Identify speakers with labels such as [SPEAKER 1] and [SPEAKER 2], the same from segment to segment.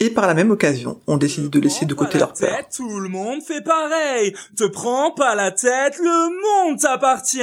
[SPEAKER 1] Et par la même occasion, on décide de laisser de côté leur peur.
[SPEAKER 2] Tout le monde fait pareil. Te prends pas la tête, le monde t'appartient.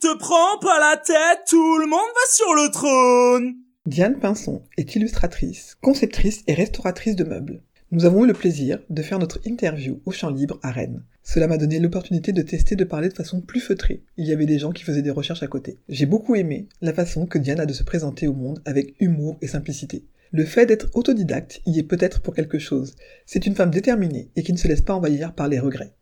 [SPEAKER 2] Te prends pas la tête, tout le monde va sur le trône.
[SPEAKER 1] Diane Pinson est illustratrice, conceptrice et restauratrice de meubles. Nous avons eu le plaisir de faire notre interview au Champ Libre à Rennes. Cela m'a donné l'opportunité de tester de parler de façon plus feutrée. Il y avait des gens qui faisaient des recherches à côté. J'ai beaucoup aimé la façon que Diane a de se présenter au monde avec humour et simplicité. Le fait d'être autodidacte y est peut-être pour quelque chose. C'est une femme déterminée et qui ne se laisse pas envahir par les regrets.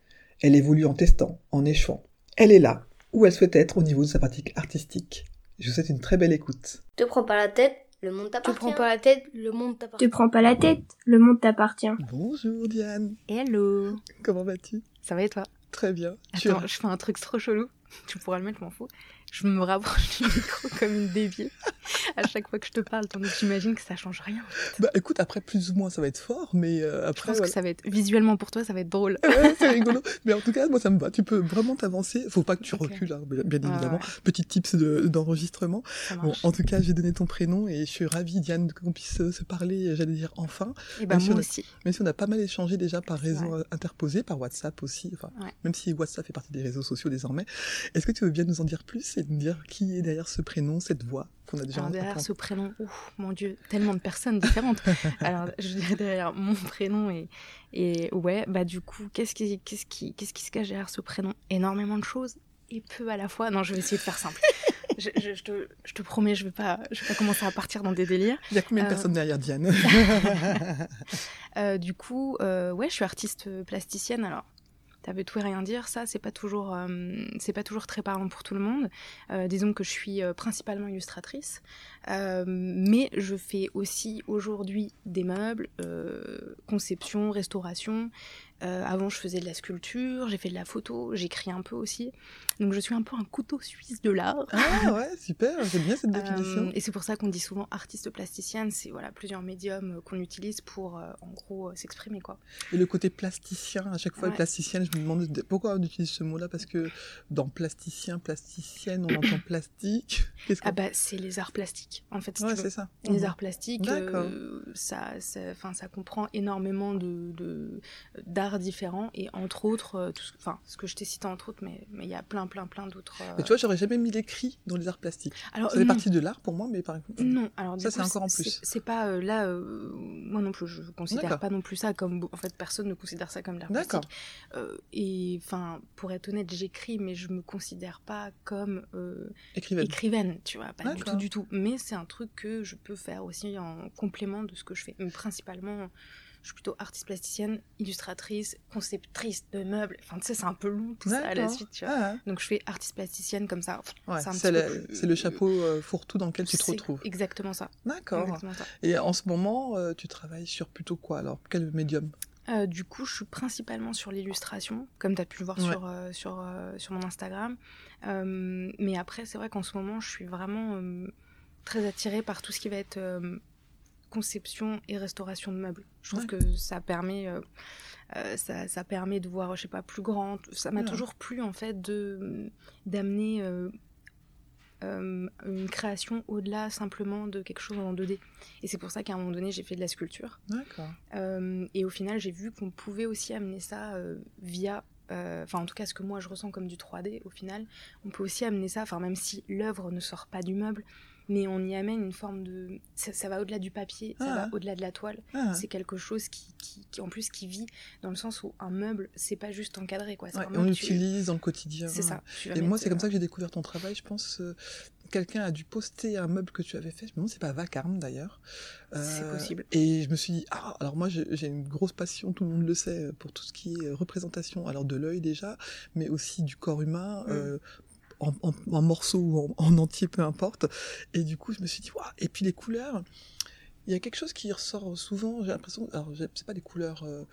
[SPEAKER 1] Elle évolue en testant, en échouant. Elle est là, où elle souhaite être au niveau de sa pratique artistique. Je vous souhaite une très belle écoute.
[SPEAKER 3] Te prends pas la tête, le monde
[SPEAKER 4] Te
[SPEAKER 3] t'appartient.
[SPEAKER 4] prends pas la tête, le monde t'appartient.
[SPEAKER 5] Te prends pas la tête, le monde t'appartient.
[SPEAKER 1] Bonjour Diane,
[SPEAKER 6] Hello
[SPEAKER 1] comment vas-tu?
[SPEAKER 6] Ça va et toi?
[SPEAKER 1] Très bien. Tu
[SPEAKER 6] Attends, je fais un truc trop chelou. Tu pourras le mettre, je m'en fous. Je me rapproche du micro comme une déviée à chaque fois que je te parle. Tandis que j'imagine que ça change rien.
[SPEAKER 1] Bah écoute, après plus ou moins ça va être fort, mais euh,
[SPEAKER 6] Je
[SPEAKER 1] après...
[SPEAKER 6] pense
[SPEAKER 1] voilà.
[SPEAKER 6] que ça va être visuellement pour toi, ça va être drôle.
[SPEAKER 1] Ouais, c'est rigolo. Mais en tout cas, moi, ça me va. Tu peux vraiment t'avancer. Faut pas que tu recules, hein, bien bien
[SPEAKER 6] Ouais,
[SPEAKER 1] évidemment.
[SPEAKER 6] ouais.
[SPEAKER 1] Petit tips de- d'enregistrement.
[SPEAKER 6] Ça
[SPEAKER 1] bon, en tout cas, j'ai donné ton prénom et je suis ravie, Diane, qu'on puisse euh, se parler, j'allais dire enfin.
[SPEAKER 6] Et bah
[SPEAKER 1] même si
[SPEAKER 6] moi
[SPEAKER 1] a-
[SPEAKER 6] aussi.
[SPEAKER 1] Même si on a pas mal échangé déjà par réseau euh, interposé, par WhatsApp aussi. Enfin,
[SPEAKER 6] Ouais.
[SPEAKER 1] même si WhatsApp fait partie des réseaux sociaux désormais. Est-ce que tu veux bien nous en dire plus et nous dire qui est derrière ce prénom, cette voix qu'on a déjà
[SPEAKER 6] Alors derrière ce prénom, ouf, mon dieu, tellement de personnes différentes. Alors je dirais derrière mon prénom et, et ouais, bah du coup, qu'est-ce qui, qu'est-ce qui, qu'est-ce qui se cache derrière ce prénom? Énormément de choses et peu à la fois. Non, je vais essayer de faire simple. je, je- je te, je te promets, je vais pas, je vais pas commencer à partir dans des délires.
[SPEAKER 1] Il y a combien de
[SPEAKER 6] Euh,
[SPEAKER 1] personnes derrière Diane?
[SPEAKER 6] Euh, du coup, euh, ouais, je suis artiste plasticienne. Alors, ça veut tout et rien dire. Ça, c'est pas toujours, euh, c'est pas toujours très parlant pour tout le monde. Euh, disons que je suis euh, principalement illustratrice, Euh, mais je fais aussi aujourd'hui des meubles, euh, conception, restauration. Euh, avant, je faisais de la sculpture, j'ai fait de la photo, j'écris un peu aussi. Donc, je suis un peu un couteau suisse de l'art.
[SPEAKER 1] Ah ouais, super, j'aime bien cette définition.
[SPEAKER 6] et c'est pour ça qu'on dit souvent artiste plasticienne, c'est voilà plusieurs médiums qu'on utilise pour en gros s'exprimer quoi.
[SPEAKER 1] Et le côté plasticien, à chaque fois,
[SPEAKER 6] Ouais.
[SPEAKER 1] plasticien, je me demande de- pourquoi on utilise ce mot-là, parce que dans plasticien, plasticienne, on entend plastique.
[SPEAKER 6] Ah bah c'est les arts plastiques en fait. si
[SPEAKER 1] ouais, c'est ça.
[SPEAKER 6] Les
[SPEAKER 1] Mhm.
[SPEAKER 6] arts plastiques, euh, ça, ça, ça comprend énormément de, d'arts différents et entre autres, euh, ce, enfin, ce que je t'ai cité entre autres, mais mais il y a plein, plein, plein d'autres. euh,
[SPEAKER 1] Mais tu vois, j'aurais jamais mis l'écrit dans les arts plastiques.
[SPEAKER 6] Alors,
[SPEAKER 1] Ça fait partie de l'art pour moi, mais par exemple.
[SPEAKER 6] Non, alors
[SPEAKER 1] Ça, c'est encore en plus.
[SPEAKER 6] C'est pas euh, là, moi non plus, je considère
[SPEAKER 1] D'accord.
[SPEAKER 6] pas non plus ça comme. En fait, personne ne considère ça comme l'art
[SPEAKER 1] D'accord.
[SPEAKER 6] plastique. Et enfin, pour être honnête, j'écris, mais je me considère pas comme
[SPEAKER 1] Écrivaine.
[SPEAKER 6] écrivaine, tu vois, pas du tout, du tout. Mais c'est un truc que je peux faire aussi en complément de ce que je fais. Mais principalement, je suis plutôt artiste plasticienne, illustratrice, conceptrice de meubles. Enfin, tu sais, c'est un peu long tout ça à la suite, tu vois.
[SPEAKER 1] Ah,
[SPEAKER 6] Donc je fais artiste plasticienne comme ça.
[SPEAKER 1] ouais,
[SPEAKER 6] c'est
[SPEAKER 1] le,
[SPEAKER 6] plus-
[SPEAKER 1] c'est le chapeau euh, fourre-tout dans lequel tu te retrouves.
[SPEAKER 6] Exactement ça.
[SPEAKER 1] D'accord. Et en ce moment, euh, tu travailles sur plutôt quoi alors? Quel médium?
[SPEAKER 6] Euh, du coup, je suis principalement sur l'illustration, comme tu as pu le voir
[SPEAKER 1] Ouais.
[SPEAKER 6] sur, euh, sur, euh, sur mon Instagram. Mais après, c'est vrai qu'en ce moment, je suis vraiment très attirée par tout ce qui va être euh, conception et restauration de meubles. Je trouve
[SPEAKER 1] Ouais.
[SPEAKER 6] que ça permet, euh, euh, ça, ça permet de voir, je sais pas, plus grand. Ça m'a
[SPEAKER 1] Ouais.
[SPEAKER 6] toujours plu, en fait, de d'amener euh, une création au-delà simplement de quelque chose en 2D. Et c'est pour ça qu'à un moment donné, j'ai fait de la sculpture.
[SPEAKER 1] D'accord.
[SPEAKER 6] Euh, et au final, j'ai vu qu'on pouvait aussi amener ça euh, via, enfin en tout cas ce que moi je ressens comme du 3D, au final, on peut aussi amener ça, enfin même si l'œuvre ne sort pas du meuble, mais on y amène une forme de... Ça, ça va au-delà du papier, ça
[SPEAKER 1] Ah.
[SPEAKER 6] va au-delà de la toile.
[SPEAKER 1] Ah,
[SPEAKER 6] C'est quelque chose qui, qui, qui, en plus qui vit dans le sens où un meuble, c'est pas juste encadré, quoi.
[SPEAKER 1] Ouais, on
[SPEAKER 6] que tu-
[SPEAKER 1] l'utilise dans le quotidien.
[SPEAKER 6] C'est ça.
[SPEAKER 1] Et moi, c'est comme
[SPEAKER 6] euh,
[SPEAKER 1] ça que j'ai découvert ton travail. Je pense euh, quelqu'un a dû poster un meuble que tu avais fait. Je me demande, c'est pas Vacarme d'ailleurs.
[SPEAKER 6] C'est
[SPEAKER 1] Euh,
[SPEAKER 6] possible.
[SPEAKER 1] Et je me suis dit, ah, alors moi, j'ai j'ai une grosse passion, tout le monde le sait, pour tout ce qui est représentation, alors de l'œil déjà, mais aussi du corps humain.
[SPEAKER 6] Mm.
[SPEAKER 1] euh, en, en- en morceaux ou en, en entier, peu importe. Et du coup, je me suis dit, waouh, et puis les couleurs. Il y a quelque chose qui ressort souvent, j'ai l'impression, alors c'est pas des couleurs, euh,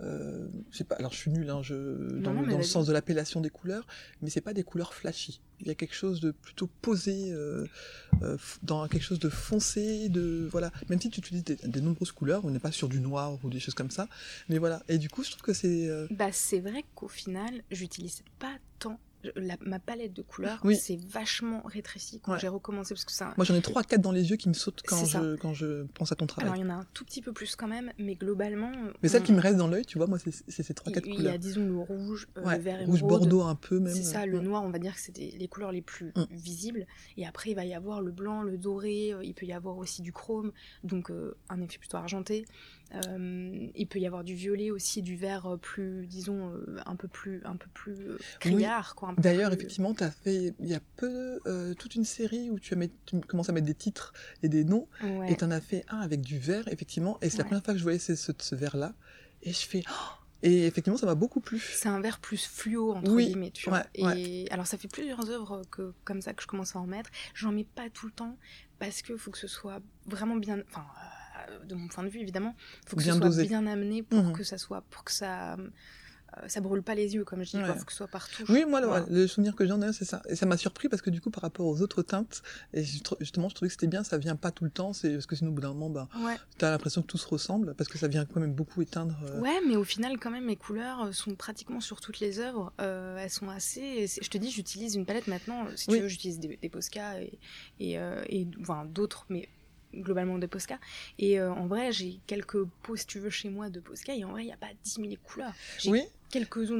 [SPEAKER 1] euh, pas, alors je suis nulle hein, je, dans,
[SPEAKER 6] non,
[SPEAKER 1] le- dans sens de l'appellation des couleurs, mais c'est pas des couleurs flashy. Il y a quelque chose de plutôt posé, euh, euh, dans quelque chose de foncé, de voilà. Même si tu utilises des, des nombreuses couleurs, on n'est pas sur du noir ou des choses comme ça, mais voilà. Et du coup, je trouve que c'est euh,
[SPEAKER 6] Bah, c'est vrai qu'au final, j'utilise pas tant. La- ma palette de couleurs
[SPEAKER 1] Oui.
[SPEAKER 6] c'est vachement rétréci quand
[SPEAKER 1] Ouais.
[SPEAKER 6] j'ai recommencé parce que ça.
[SPEAKER 1] moi j'en ai trois quatre dans les yeux qui me sautent quand je quand je pense à ton travail.
[SPEAKER 6] Alors il y en a un tout petit peu plus quand même, mais globalement.
[SPEAKER 1] mais celle qui me reste dans l'œil, tu vois, moi c'est ces trois quatre
[SPEAKER 6] il y
[SPEAKER 1] couleurs.
[SPEAKER 6] a disons le rouge, euh,
[SPEAKER 1] Ouais,
[SPEAKER 6] le vert
[SPEAKER 1] rouge
[SPEAKER 6] émeraude,
[SPEAKER 1] bordeaux un peu même.
[SPEAKER 6] C'est ça, le
[SPEAKER 1] Ouais.
[SPEAKER 6] noir, on va dire que c'est les couleurs les plus
[SPEAKER 1] Mm.
[SPEAKER 6] visibles. Et après, il va y avoir le blanc, le doré, euh, il peut y avoir aussi du chrome, donc euh, un effet plutôt argenté. Euh, il peut y avoir du violet aussi, du vert euh, plus, disons, euh, un peu plus, un peu plus criard, peu
[SPEAKER 1] D'ailleurs,
[SPEAKER 6] plus-
[SPEAKER 1] effectivement, tu as fait il y a peu euh, toute une série où tu, as mis- tu commences à mettre des titres et des noms,
[SPEAKER 6] Ouais.
[SPEAKER 1] et tu en as fait un avec du vert, effectivement, et c'est la première fois que je voyais ce, ce, ce vert-là, et je fais... Oh et effectivement, ça m'a beaucoup plu.
[SPEAKER 6] C'est un vert plus fluo, entre
[SPEAKER 1] Oui,
[SPEAKER 6] guillemets, tu vois.
[SPEAKER 1] ouais.
[SPEAKER 6] Et alors, ça fait plusieurs œuvres que, comme ça que je commence à en mettre. J'en mets pas tout le temps parce qu'il faut que ce soit vraiment bien. Enfin, euh, de mon point de vue, évidemment, faut que
[SPEAKER 1] Bien
[SPEAKER 6] ce soit bien amené pour
[SPEAKER 1] Mhm.
[SPEAKER 6] que ça soit. pour que ça. euh, ça brûle pas les yeux, comme je dis,
[SPEAKER 1] Ouais.
[SPEAKER 6] quoi. Faut que ce soit partout.
[SPEAKER 1] Oui, moi, le,
[SPEAKER 6] Voilà.
[SPEAKER 1] le souvenir que j'en ai, c'est ça. Et ça m'a surpris parce que du coup, par rapport aux autres teintes, et justement, je trouvais que c'était bien, ça vient pas tout le temps, c'est parce que sinon, au bout d'un moment, bah,
[SPEAKER 6] Ouais.
[SPEAKER 1] t'as l'impression que tout se ressemble, parce que ça vient quand même beaucoup éteindre. euh,
[SPEAKER 6] Ouais, mais au final, quand même, mes couleurs euh, sont pratiquement sur toutes les œuvres. Euh, elles sont assez. Je te dis, j'utilise une palette maintenant. euh, Si
[SPEAKER 1] Oui.
[SPEAKER 6] tu veux, j'utilise des, des Posca et, et, euh, et enfin, d'autres, mais globalement des Posca. Et euh, en vrai, j'ai quelques pots, si tu veux, chez moi de Posca. Et en vrai, il n'y a pas 10 000 couleurs.
[SPEAKER 1] Oui,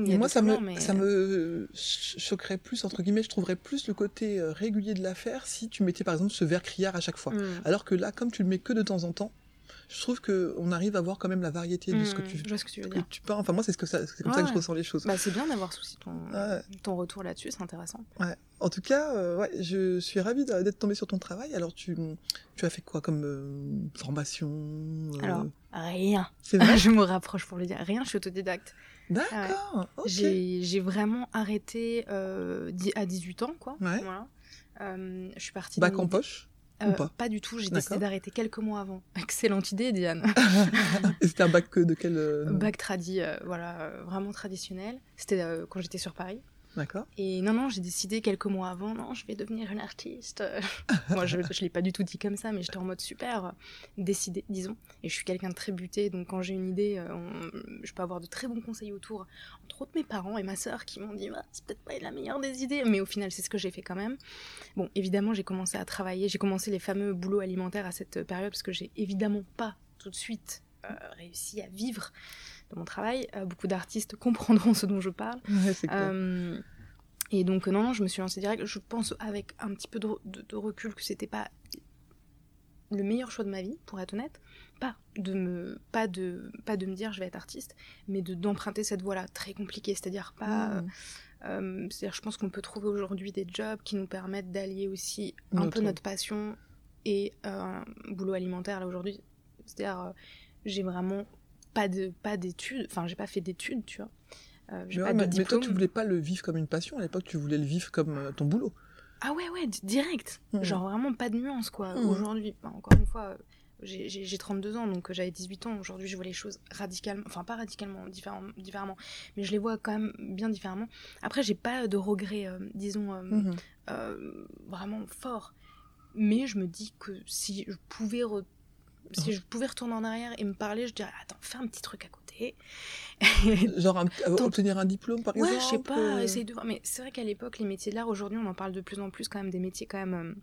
[SPEAKER 1] Mais
[SPEAKER 6] a
[SPEAKER 1] moi, ça me,
[SPEAKER 6] mais...
[SPEAKER 1] ça me ch- choquerait plus, entre guillemets, je trouverais plus le côté euh, régulier de l'affaire si tu mettais par exemple ce vert criard à chaque fois.
[SPEAKER 6] Hmm.
[SPEAKER 1] Alors que là, comme tu le mets que de temps en temps, je trouve que on arrive à voir quand même la variété de ce que
[SPEAKER 6] Hmm,
[SPEAKER 1] tu,
[SPEAKER 6] Je vois ce que tu veux
[SPEAKER 1] que
[SPEAKER 6] dire.
[SPEAKER 1] tu peins. Enfin, moi, c'est ce que ça, c'est comme ça
[SPEAKER 6] Ouais,
[SPEAKER 1] que je
[SPEAKER 6] ouais.
[SPEAKER 1] ressens les choses.
[SPEAKER 6] Bah, c'est bien d'avoir aussi ton,
[SPEAKER 1] Ouais.
[SPEAKER 6] ton retour là-dessus, c'est intéressant.
[SPEAKER 1] Ouais. En tout cas, euh, ouais, je suis ravie d'être tombée sur ton travail. Alors, tu, tu as fait quoi comme euh, formation euh,
[SPEAKER 6] Alors, rien.
[SPEAKER 1] c'est vrai?
[SPEAKER 6] Je me rapproche pour le dire. Rien, je suis autodidacte.
[SPEAKER 1] D'accord. ok.
[SPEAKER 6] J'ai j'ai vraiment arrêté à 18 ans, quoi.
[SPEAKER 1] Ouais.
[SPEAKER 6] Voilà. Je suis partie.
[SPEAKER 1] Bac en poche?
[SPEAKER 6] Euh,
[SPEAKER 1] ou pas
[SPEAKER 6] du tout. J'ai décidé d'arrêter quelques mois avant. Excellente idée, Diane.
[SPEAKER 1] Et c'était un bac que de quel euh,
[SPEAKER 6] Bac tradi, euh, voilà, euh, vraiment traditionnel. C'était euh, quand j'étais sur Paris.
[SPEAKER 1] D'accord.
[SPEAKER 6] Et non, non, j'ai décidé quelques mois avant, non, je vais devenir une artiste. Moi, je ne l'ai pas du tout dit comme ça, mais j'étais en mode super décidée, disons. Et je suis quelqu'un de très buté, donc quand j'ai une idée, euh, je peux avoir de très bons conseils autour, entre autres mes parents et ma sœur qui m'ont dit, Ah, c'est peut-être pas la meilleure des idées, mais au final, c'est ce que j'ai fait quand même. Bon, évidemment, j'ai commencé à travailler, j'ai commencé les fameux boulots alimentaires à cette période, parce que j'ai évidemment pas tout de suite euh, réussi à vivre de mon travail. Euh, beaucoup d'artistes comprendront ce dont je parle.
[SPEAKER 1] Ouais.
[SPEAKER 6] Euh, et donc non, non, je me suis lancée direct. Je pense avec un petit peu de, de- de recul que c'était pas le meilleur choix de ma vie, pour être honnête. Pas de me, pas de, pas de me dire je vais être artiste, mais de d'emprunter cette voie-là très compliquée. C'est-à-dire pas,
[SPEAKER 1] Mmh.
[SPEAKER 6] euh, c'est-à-dire je pense qu'on peut trouver aujourd'hui des jobs qui nous permettent d'allier aussi un peu notre passion et euh, un boulot alimentaire là aujourd'hui. C'est-à-dire euh, j'ai vraiment pas de pas d'études, enfin j'ai pas fait d'études, tu vois. Euh,
[SPEAKER 1] Mais,
[SPEAKER 6] pas
[SPEAKER 1] ouais,
[SPEAKER 6] de
[SPEAKER 1] mais- toi, tu voulais pas le vivre comme une passion. À l'époque, tu voulais le vivre comme euh, ton boulot.
[SPEAKER 6] Ah ouais, ouais, di- direct.
[SPEAKER 1] Mhm.
[SPEAKER 6] Genre vraiment pas de nuance, quoi.
[SPEAKER 1] Mhm.
[SPEAKER 6] Aujourd'hui, bah, encore une fois, euh, j'ai- j'ai j'ai 32 ans, donc j'avais 18 ans. Aujourd'hui, je vois les choses radicalement, enfin pas radicalement, différem- différemment, mais je les vois quand même bien différemment. Après, j'ai pas de regrets, euh, disons, euh, vraiment forts. Mais je me dis que si je pouvais si je pouvais retourner en arrière et me parler, je dirais attends, fais un petit truc à côté.
[SPEAKER 1] Genre un- euh,
[SPEAKER 6] Tant-
[SPEAKER 1] obtenir un diplôme, par
[SPEAKER 6] Ouais,
[SPEAKER 1] exemple.
[SPEAKER 6] je sais pas,
[SPEAKER 1] euh,
[SPEAKER 6] essaye de voir. Mais c'est vrai qu'à l'époque, les métiers de l'art, aujourd'hui, on en parle de plus en plus quand même des métiers quand même euh,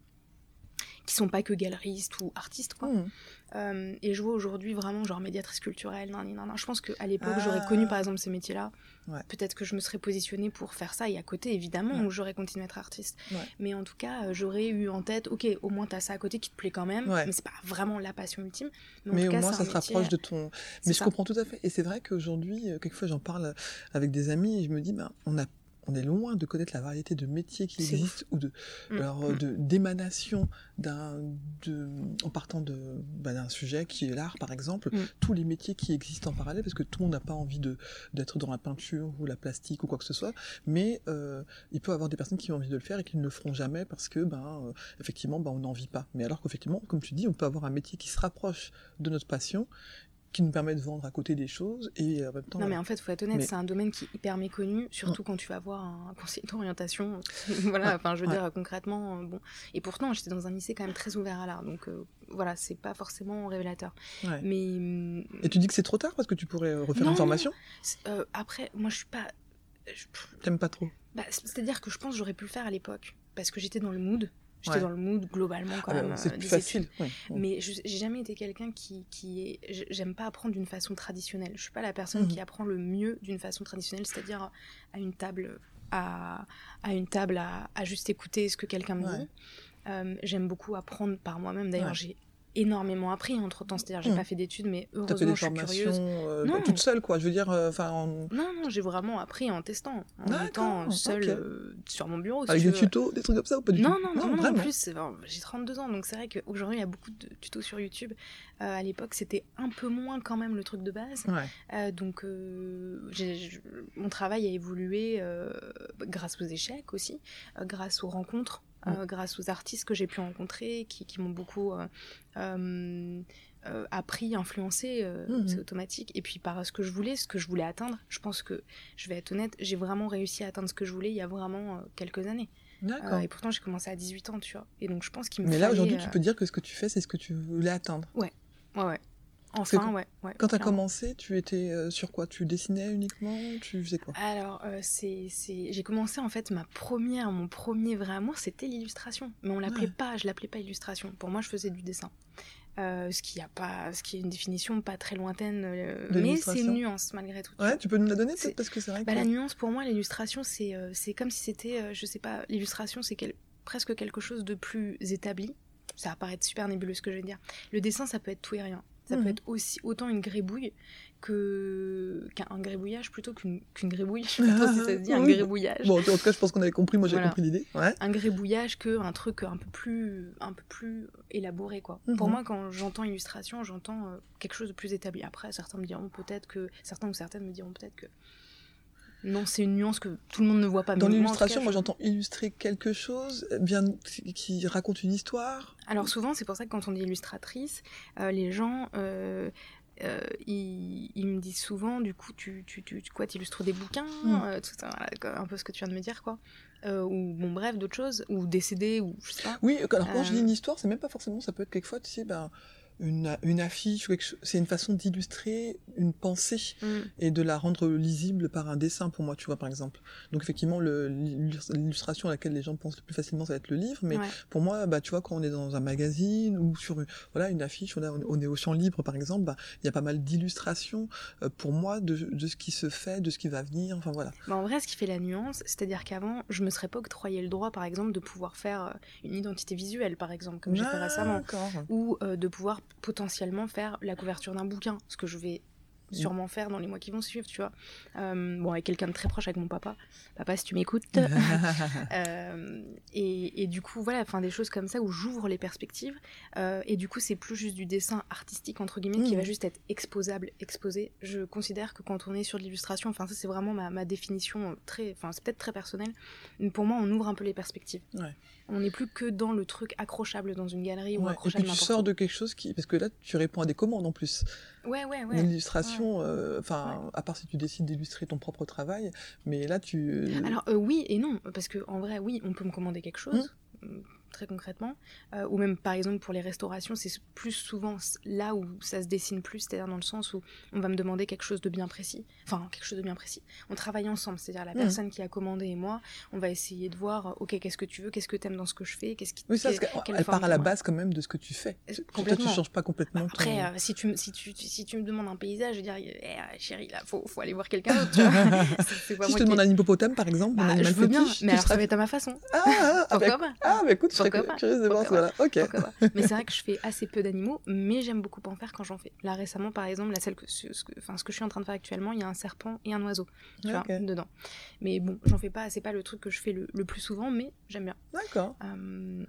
[SPEAKER 6] qui sont pas que galeristes ou artistes, quoi.
[SPEAKER 1] mhm.
[SPEAKER 6] Euh, et je vois aujourd'hui vraiment genre médiatrice culturelle, nan, nan, nan. Je pense qu'à l'époque,
[SPEAKER 1] Ah.
[SPEAKER 6] j'aurais connu par exemple ces métiers-là.
[SPEAKER 1] Ouais.
[SPEAKER 6] Peut-être que je me serais positionnée pour faire ça. Et à côté, évidemment,
[SPEAKER 1] Ouais.
[SPEAKER 6] où j'aurais continué à être artiste.
[SPEAKER 1] Ouais.
[SPEAKER 6] Mais en tout cas, euh, j'aurais eu en tête, ok, au moins t'as ça à côté qui te plaît quand même. Mais c'est pas vraiment la passion ultime. Mais, en
[SPEAKER 1] Mais
[SPEAKER 6] tout
[SPEAKER 1] au
[SPEAKER 6] cas,
[SPEAKER 1] moins, ça se
[SPEAKER 6] métier-
[SPEAKER 1] rapproche de ton. Mais je
[SPEAKER 6] ça.
[SPEAKER 1] comprends tout à fait. Et c'est vrai qu'aujourd'hui, euh, quelquefois, j'en parle avec des amis et je me dis, ben, on a, on est loin de connaître la variété de métiers qui existent ou de,
[SPEAKER 6] Mm,
[SPEAKER 1] alors,
[SPEAKER 6] mm.
[SPEAKER 1] de d'émanation d'un, de, en partant de, bah, d'un sujet qui est l'art, par exemple,
[SPEAKER 6] Mm.
[SPEAKER 1] tous les métiers qui existent en parallèle, parce que tout le monde n'a pas envie de, d'être dans la peinture ou la plastique ou quoi que ce soit, mais euh, il peut y avoir des personnes qui ont envie de le faire et qui ne le feront jamais parce que, ben, euh, effectivement, ben, on n'en vit pas. Mais alors qu'effectivement, comme tu dis, on peut avoir un métier qui se rapproche de notre passion, qui nous permet de vendre à côté des choses et en même temps.
[SPEAKER 6] Non mais en fait, faut être honnête,
[SPEAKER 1] Mais-
[SPEAKER 6] c'est un domaine qui est hyper méconnu, surtout quand tu vas voir un conseiller d'orientation. voilà,
[SPEAKER 1] Ouais,
[SPEAKER 6] enfin, je veux
[SPEAKER 1] ouais.
[SPEAKER 6] dire concrètement, euh, bon. Et pourtant, j'étais dans un lycée quand même très ouvert à l'art, donc euh, voilà, c'est pas forcément révélateur. Mais
[SPEAKER 1] Et tu dis que c'est trop tard parce que tu pourrais euh, refaire
[SPEAKER 6] Non,
[SPEAKER 1] une formation?
[SPEAKER 6] Euh, après, moi, je suis pas. je-
[SPEAKER 1] T'aimes pas trop?
[SPEAKER 6] Bah, C'est-à-dire que je pense que j'aurais pu le faire à l'époque, parce que j'étais dans le mood. J'étais
[SPEAKER 1] Ouais.
[SPEAKER 6] dans le mood globalement quand
[SPEAKER 1] Ah,
[SPEAKER 6] même.
[SPEAKER 1] C'est
[SPEAKER 6] euh,
[SPEAKER 1] plus
[SPEAKER 6] des
[SPEAKER 1] facile.
[SPEAKER 6] études.
[SPEAKER 1] ouais. Ouais.
[SPEAKER 6] Mais j'ai jamais été quelqu'un qui, qui est. J'aime pas apprendre d'une façon traditionnelle. Je suis pas la personne
[SPEAKER 1] Mhm.
[SPEAKER 6] qui apprend le mieux d'une façon traditionnelle, c'est-à-dire à une table, à, à une table à, à juste écouter ce que quelqu'un me dit. Euh, J'aime beaucoup apprendre par moi-même. D'ailleurs, j'ai énormément appris entre temps. C'est-à-dire, j'ai
[SPEAKER 1] Mhm.
[SPEAKER 6] pas fait d'études, mais
[SPEAKER 1] T'as fait
[SPEAKER 6] heureusement,
[SPEAKER 1] des
[SPEAKER 6] je suis
[SPEAKER 1] formations
[SPEAKER 6] curieuse.
[SPEAKER 1] euh,
[SPEAKER 6] Non.
[SPEAKER 1] toute seule, quoi. Je veux dire, euh, enfin, en-
[SPEAKER 6] Non, non, j'ai vraiment appris en testant, en étant seule euh, sur mon bureau.
[SPEAKER 1] avec des
[SPEAKER 6] veux.
[SPEAKER 1] tutos, des trucs comme ça ou pas du
[SPEAKER 6] Non,
[SPEAKER 1] tout
[SPEAKER 6] non, non, non, en
[SPEAKER 1] vraiment.
[SPEAKER 6] plus, enfin, j'ai 32 ans, donc c'est vrai qu'aujourd'hui, il y a beaucoup de tutos sur YouTube. Euh, à l'époque, c'était un peu moins quand même le truc de base.
[SPEAKER 1] Ouais.
[SPEAKER 6] Donc, mon travail a évolué grâce aux échecs aussi, grâce aux rencontres, euh, grâce aux artistes que j'ai pu rencontrer, qui, qui m'ont beaucoup euh, euh, appris, influencé, euh,
[SPEAKER 1] Mhm.
[SPEAKER 6] c'est automatique. Et puis par ce que je voulais, ce que je voulais atteindre, je pense que, je vais être honnête, j'ai vraiment réussi à atteindre ce que je voulais il y a vraiment euh, quelques années.
[SPEAKER 1] D'accord.
[SPEAKER 6] Euh, et pourtant, j'ai commencé à 18 ans, tu vois. Et donc, je pense qu'il me
[SPEAKER 1] Mais là, aujourd'hui, tu peux dire que ce que tu fais, c'est ce que tu voulais atteindre.
[SPEAKER 6] Ouais, ouais.
[SPEAKER 1] C'est
[SPEAKER 6] Enfin,
[SPEAKER 1] quand-
[SPEAKER 6] ouais, ouais.
[SPEAKER 1] Quand t'as
[SPEAKER 6] clairement.
[SPEAKER 1] commencé, tu étais euh, sur quoi? Tu dessinais uniquement? Tu faisais quoi?
[SPEAKER 6] Alors, euh, c'est, j'ai commencé en fait ma première, mon premier vrai amour, c'était l'illustration. Mais on l'appelait
[SPEAKER 1] Ouais.
[SPEAKER 6] pas, je l'appelais pas illustration. Pour moi, je faisais du dessin. Euh, ce qui a pas, ce qui est une définition pas très lointaine, euh, mais c'est une nuance malgré tout. tu
[SPEAKER 1] Ouais, tu peux nous la donner peut-être? Parce que c'est vrai que.
[SPEAKER 6] Bah, la nuance pour moi, l'illustration, c'est, euh, c'est comme si c'était, je sais pas, l'illustration, c'est quel- presque quelque chose de plus établi. Ça va paraître super nébuleux ce que je vais dire. Le dessin, ça peut être tout et rien. Ça
[SPEAKER 1] Mhm.
[SPEAKER 6] peut être aussi autant une grébouille que qu'un grébouillage plutôt qu'une qu'une grébouille. Je sais pas trop si ça se dit un
[SPEAKER 1] Oui.
[SPEAKER 6] grébouillage.
[SPEAKER 1] Bon, en tout cas, je pense qu'on avait compris. Moi, j'ai
[SPEAKER 6] Voilà.
[SPEAKER 1] compris l'idée. Ouais.
[SPEAKER 6] Un grébouillage que un truc un peu plus un peu plus élaboré quoi.
[SPEAKER 1] Mhm.
[SPEAKER 6] Pour moi, quand j'entends illustration, j'entends euh, quelque chose de plus établi. Après, certains me diront peut-être que certains ou certaines me diront peut-être que non, c'est une nuance que tout le monde ne voit pas.
[SPEAKER 1] Dans l'illustration, moi,
[SPEAKER 6] je-
[SPEAKER 1] j'entends illustrer quelque chose, bien qui raconte une histoire.
[SPEAKER 6] Alors souvent, c'est pour ça que quand on dit illustratrice, euh, les gens, euh, euh, ils, ils me disent souvent, du coup, tu, tu, tu, quoi, t'illustres des bouquins,
[SPEAKER 1] Mm.
[SPEAKER 6] euh, tout ça, voilà, quoi, un peu ce que tu viens de me dire, quoi. Euh, ou bon, bref, d'autres choses, ou des CD, ou je sais pas.
[SPEAKER 1] Oui, alors quand je dis
[SPEAKER 6] Euh.
[SPEAKER 1] une histoire, c'est même pas forcément, ça peut être quelquefois, tu sais, ben, une, une affiche. C'est une façon d'illustrer une pensée
[SPEAKER 6] Mm.
[SPEAKER 1] et de la rendre lisible par un dessin pour moi, tu vois, par exemple. Donc effectivement, l'illustration à laquelle les gens pensent le plus facilement, ça va être le livre, mais
[SPEAKER 6] Ouais.
[SPEAKER 1] pour moi, bah, tu vois, quand on est dans un magazine ou sur voilà, une affiche, on, a- on est au champ libre, par exemple, bah, il y a pas mal d'illustrations euh, pour moi de, de ce qui se fait, de ce qui va venir, enfin voilà.
[SPEAKER 6] Bah, en vrai, ce qui fait la nuance, c'est-à-dire qu'avant, je me serais pas octroyé le droit, par exemple, de pouvoir faire euh, une identité visuelle, par exemple, comme j'ai fait récemment.
[SPEAKER 1] D'accord.
[SPEAKER 6] ou euh, de pouvoir potentiellement faire la couverture d'un bouquin, ce que je vais sûrement faire dans les mois qui vont suivre, tu vois. Euh, bon, avec quelqu'un de très proche, avec mon papa. Papa, si tu m'écoutes. Euh, et, et du coup, voilà, enfin des choses comme ça où j'ouvre les perspectives. Euh, et du coup, c'est plus juste du dessin artistique, entre guillemets, qui
[SPEAKER 1] Mhm.
[SPEAKER 6] va juste être exposable, exposé. Je considère que quand on est sur de l'illustration, enfin ça c'est vraiment ma, ma définition très, enfin c'est peut-être très personnel, mais pour moi on ouvre un peu les perspectives.
[SPEAKER 1] Ouais.
[SPEAKER 6] On n'est plus que dans le truc accrochable dans une galerie ou
[SPEAKER 1] Ouais, Et
[SPEAKER 6] accrochable
[SPEAKER 1] puis tu sors de quelque chose qui, parce que là, tu réponds à des commandes en plus.
[SPEAKER 6] Ouais, ouais, ouais.
[SPEAKER 1] L'illustration, euh, enfin, à part si tu décides d'illustrer ton propre travail, mais là, tu.
[SPEAKER 6] Alors euh, oui et non, parce que en vrai, oui, on peut me commander quelque chose, euh, très concrètement, euh, ou même par exemple pour les restaurations, c'est plus souvent là où ça se dessine plus, c'est-à-dire dans le sens où on va me demander quelque chose de bien précis, enfin quelque chose de bien précis. On travaille ensemble, c'est-à-dire la
[SPEAKER 1] Mhm.
[SPEAKER 6] personne qui a commandé et moi, on va essayer de voir, euh, ok, qu'est-ce que tu veux, qu'est-ce que t'aimes dans ce que je fais, qu'est-ce qui
[SPEAKER 1] Oui, ça,
[SPEAKER 6] qu'elle
[SPEAKER 1] part à la base quand même de ce que tu fais.
[SPEAKER 6] Euh,
[SPEAKER 1] Tu- Toi, tu
[SPEAKER 6] complètement.
[SPEAKER 1] changes pas complètement
[SPEAKER 6] Après, euh, si, tu, me- si, tu, si tu me demandes un paysage, je vais dire, eh, euh, chérie, là, faut, faut aller voir quelqu'un d'autre, tu
[SPEAKER 1] si je te demande un hippopotame, par exemple, un
[SPEAKER 6] Bah, je veux bien, mais
[SPEAKER 1] tu
[SPEAKER 6] alors ça va être à ma façon.
[SPEAKER 1] Ah, ah, ah, bah,
[SPEAKER 6] pas?
[SPEAKER 1] ah, bah écoute, serais curieuse de voir,
[SPEAKER 6] Pourquoi
[SPEAKER 1] voilà. Ok.
[SPEAKER 6] Mais c'est vrai que je fais assez peu d'animaux, mais j'aime beaucoup en faire quand j'en fais. Là récemment, par exemple, la celle que, ce, ce que, enfin, ce que je suis en train de faire actuellement, il y a un serpent et un oiseau, tu
[SPEAKER 1] Ok.
[SPEAKER 6] vois, dedans. Mais bon, j'en fais pas, c'est pas le truc que je fais le, le plus souvent, mais j'aime bien.
[SPEAKER 1] D'accord.
[SPEAKER 6] Euh,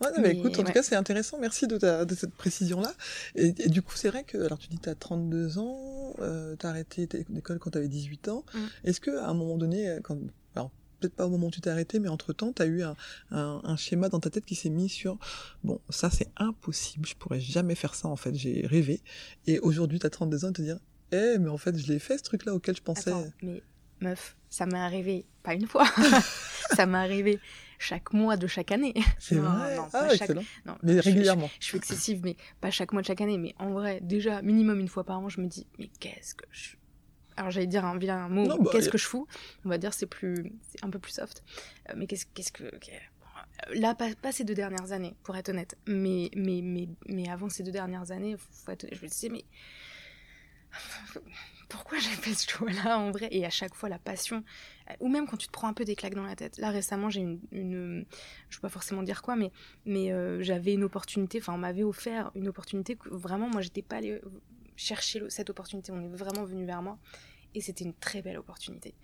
[SPEAKER 1] Ouais, non, mais
[SPEAKER 6] Mais
[SPEAKER 1] écoute, en tout cas, c'est intéressant. Merci de, ta, de cette précision-là. Et, et du coup, c'est vrai que, alors tu dis, tu as 32 ans, euh, tu as arrêté l'école quand tu avais 18 ans.
[SPEAKER 6] Mm.
[SPEAKER 1] Est-ce que à un moment donné, euh, quand, alors peut-être pas au moment où tu t'es arrêté, mais entre-temps, tu as eu un, un, un schéma dans ta tête qui s'est mis sur, bon, ça c'est impossible, je pourrais jamais faire ça, en fait, j'ai rêvé. Et aujourd'hui, tu as 32 ans et te dire, eh, mais en fait, je l'ai fait, ce truc-là auquel je pensais.
[SPEAKER 6] Attends, mais meuf, ça m'est arrivé pas une fois, ça m'est arrivé chaque mois de chaque année.
[SPEAKER 1] C'est
[SPEAKER 6] Non,
[SPEAKER 1] vrai.
[SPEAKER 6] non,
[SPEAKER 1] ah,
[SPEAKER 6] pas chaque-
[SPEAKER 1] excellent.
[SPEAKER 6] Non,
[SPEAKER 1] Mais régulièrement.
[SPEAKER 6] Je, je suis excessive, mais pas chaque mois de chaque année. Mais en vrai, déjà, minimum une fois par an, je me dis, mais qu'est-ce que je. Alors j'allais dire un vilain mot,
[SPEAKER 1] bah,
[SPEAKER 6] qu'est-ce que je fous? On va dire c'est plus, c'est un peu plus soft. Euh, mais qu'est-ce, qu'est-ce que. Là, pas, pas ces deux dernières années, pour être honnête. Mais, mais, mais, mais avant ces deux dernières années, faut être, je me disais, mais pourquoi j'ai fait ce choix-là en vrai? Et à chaque fois, la passion, euh, ou même quand tu te prends un peu des claques dans la tête. Là, récemment, j'ai une, une je peux pas forcément dire quoi, mais, mais euh, j'avais une opportunité, enfin, on m'avait offert une opportunité que vraiment, moi, j'étais pas allée chercher cette opportunité, on est vraiment venu vers moi, et c'était une très belle opportunité.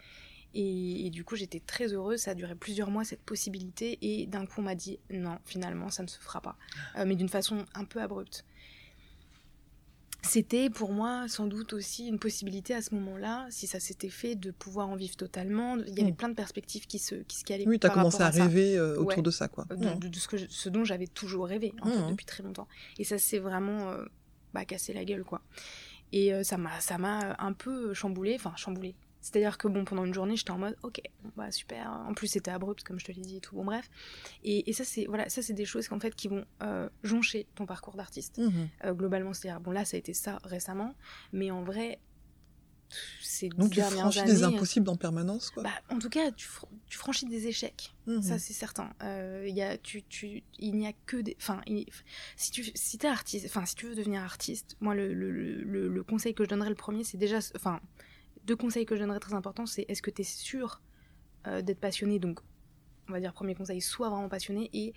[SPEAKER 6] Et, et du coup, j'étais très heureuse, ça a duré plusieurs mois, cette possibilité, et d'un coup, on m'a dit, non, finalement, ça ne se fera pas. Euh, mais d'une façon un peu abrupte c'était pour moi sans doute aussi une possibilité à ce moment-là, si ça s'était fait, de pouvoir en vivre totalement. Il y avait
[SPEAKER 1] Mm.
[SPEAKER 6] plein de perspectives qui se qui, se- qui allaient
[SPEAKER 1] Oui, tu as commencé à
[SPEAKER 6] ça.
[SPEAKER 1] rêver euh, autour
[SPEAKER 6] Ouais.
[SPEAKER 1] de ça, quoi.
[SPEAKER 6] De,
[SPEAKER 1] Mm.
[SPEAKER 6] de- de ce, que je- ce dont j'avais toujours rêvé en fait,
[SPEAKER 1] Mhm.
[SPEAKER 6] depuis très longtemps. Et ça s'est vraiment euh, bah, cassé la gueule, quoi. Et euh, ça m'a ça m'a un peu chamboulé, enfin chamboulé. C'est-à-dire que bon, pendant une journée, j'étais en mode, ok, bon, bah super. En plus, c'était abrupt, comme je te l'ai dit et tout. Bon, bref. Et, et ça, c'est voilà, ça, c'est des choses qu'en fait qui vont euh, joncher ton parcours d'artiste.
[SPEAKER 1] Mhm.
[SPEAKER 6] Euh, globalement, c'est-à-dire, bon, là, ça a été ça récemment, mais en vrai, ces
[SPEAKER 1] Donc tu franchis
[SPEAKER 6] années.
[SPEAKER 1] des impossibles en permanence, quoi.
[SPEAKER 6] Bah, en tout cas, tu, fr- tu franchis des échecs.
[SPEAKER 1] Mhm.
[SPEAKER 6] Ça, c'est certain. Euh, il y a, tu, tu, il n'y a que des. Enfin, si tu si es artiste, enfin, si tu veux devenir artiste, moi, le, le, le, le conseil que je donnerais le premier, c'est déjà. Enfin, deux conseils que je donnerais très importants, c'est est-ce que tu es sûr euh, d'être passionné? Donc, on va dire, premier conseil, sois vraiment passionné et.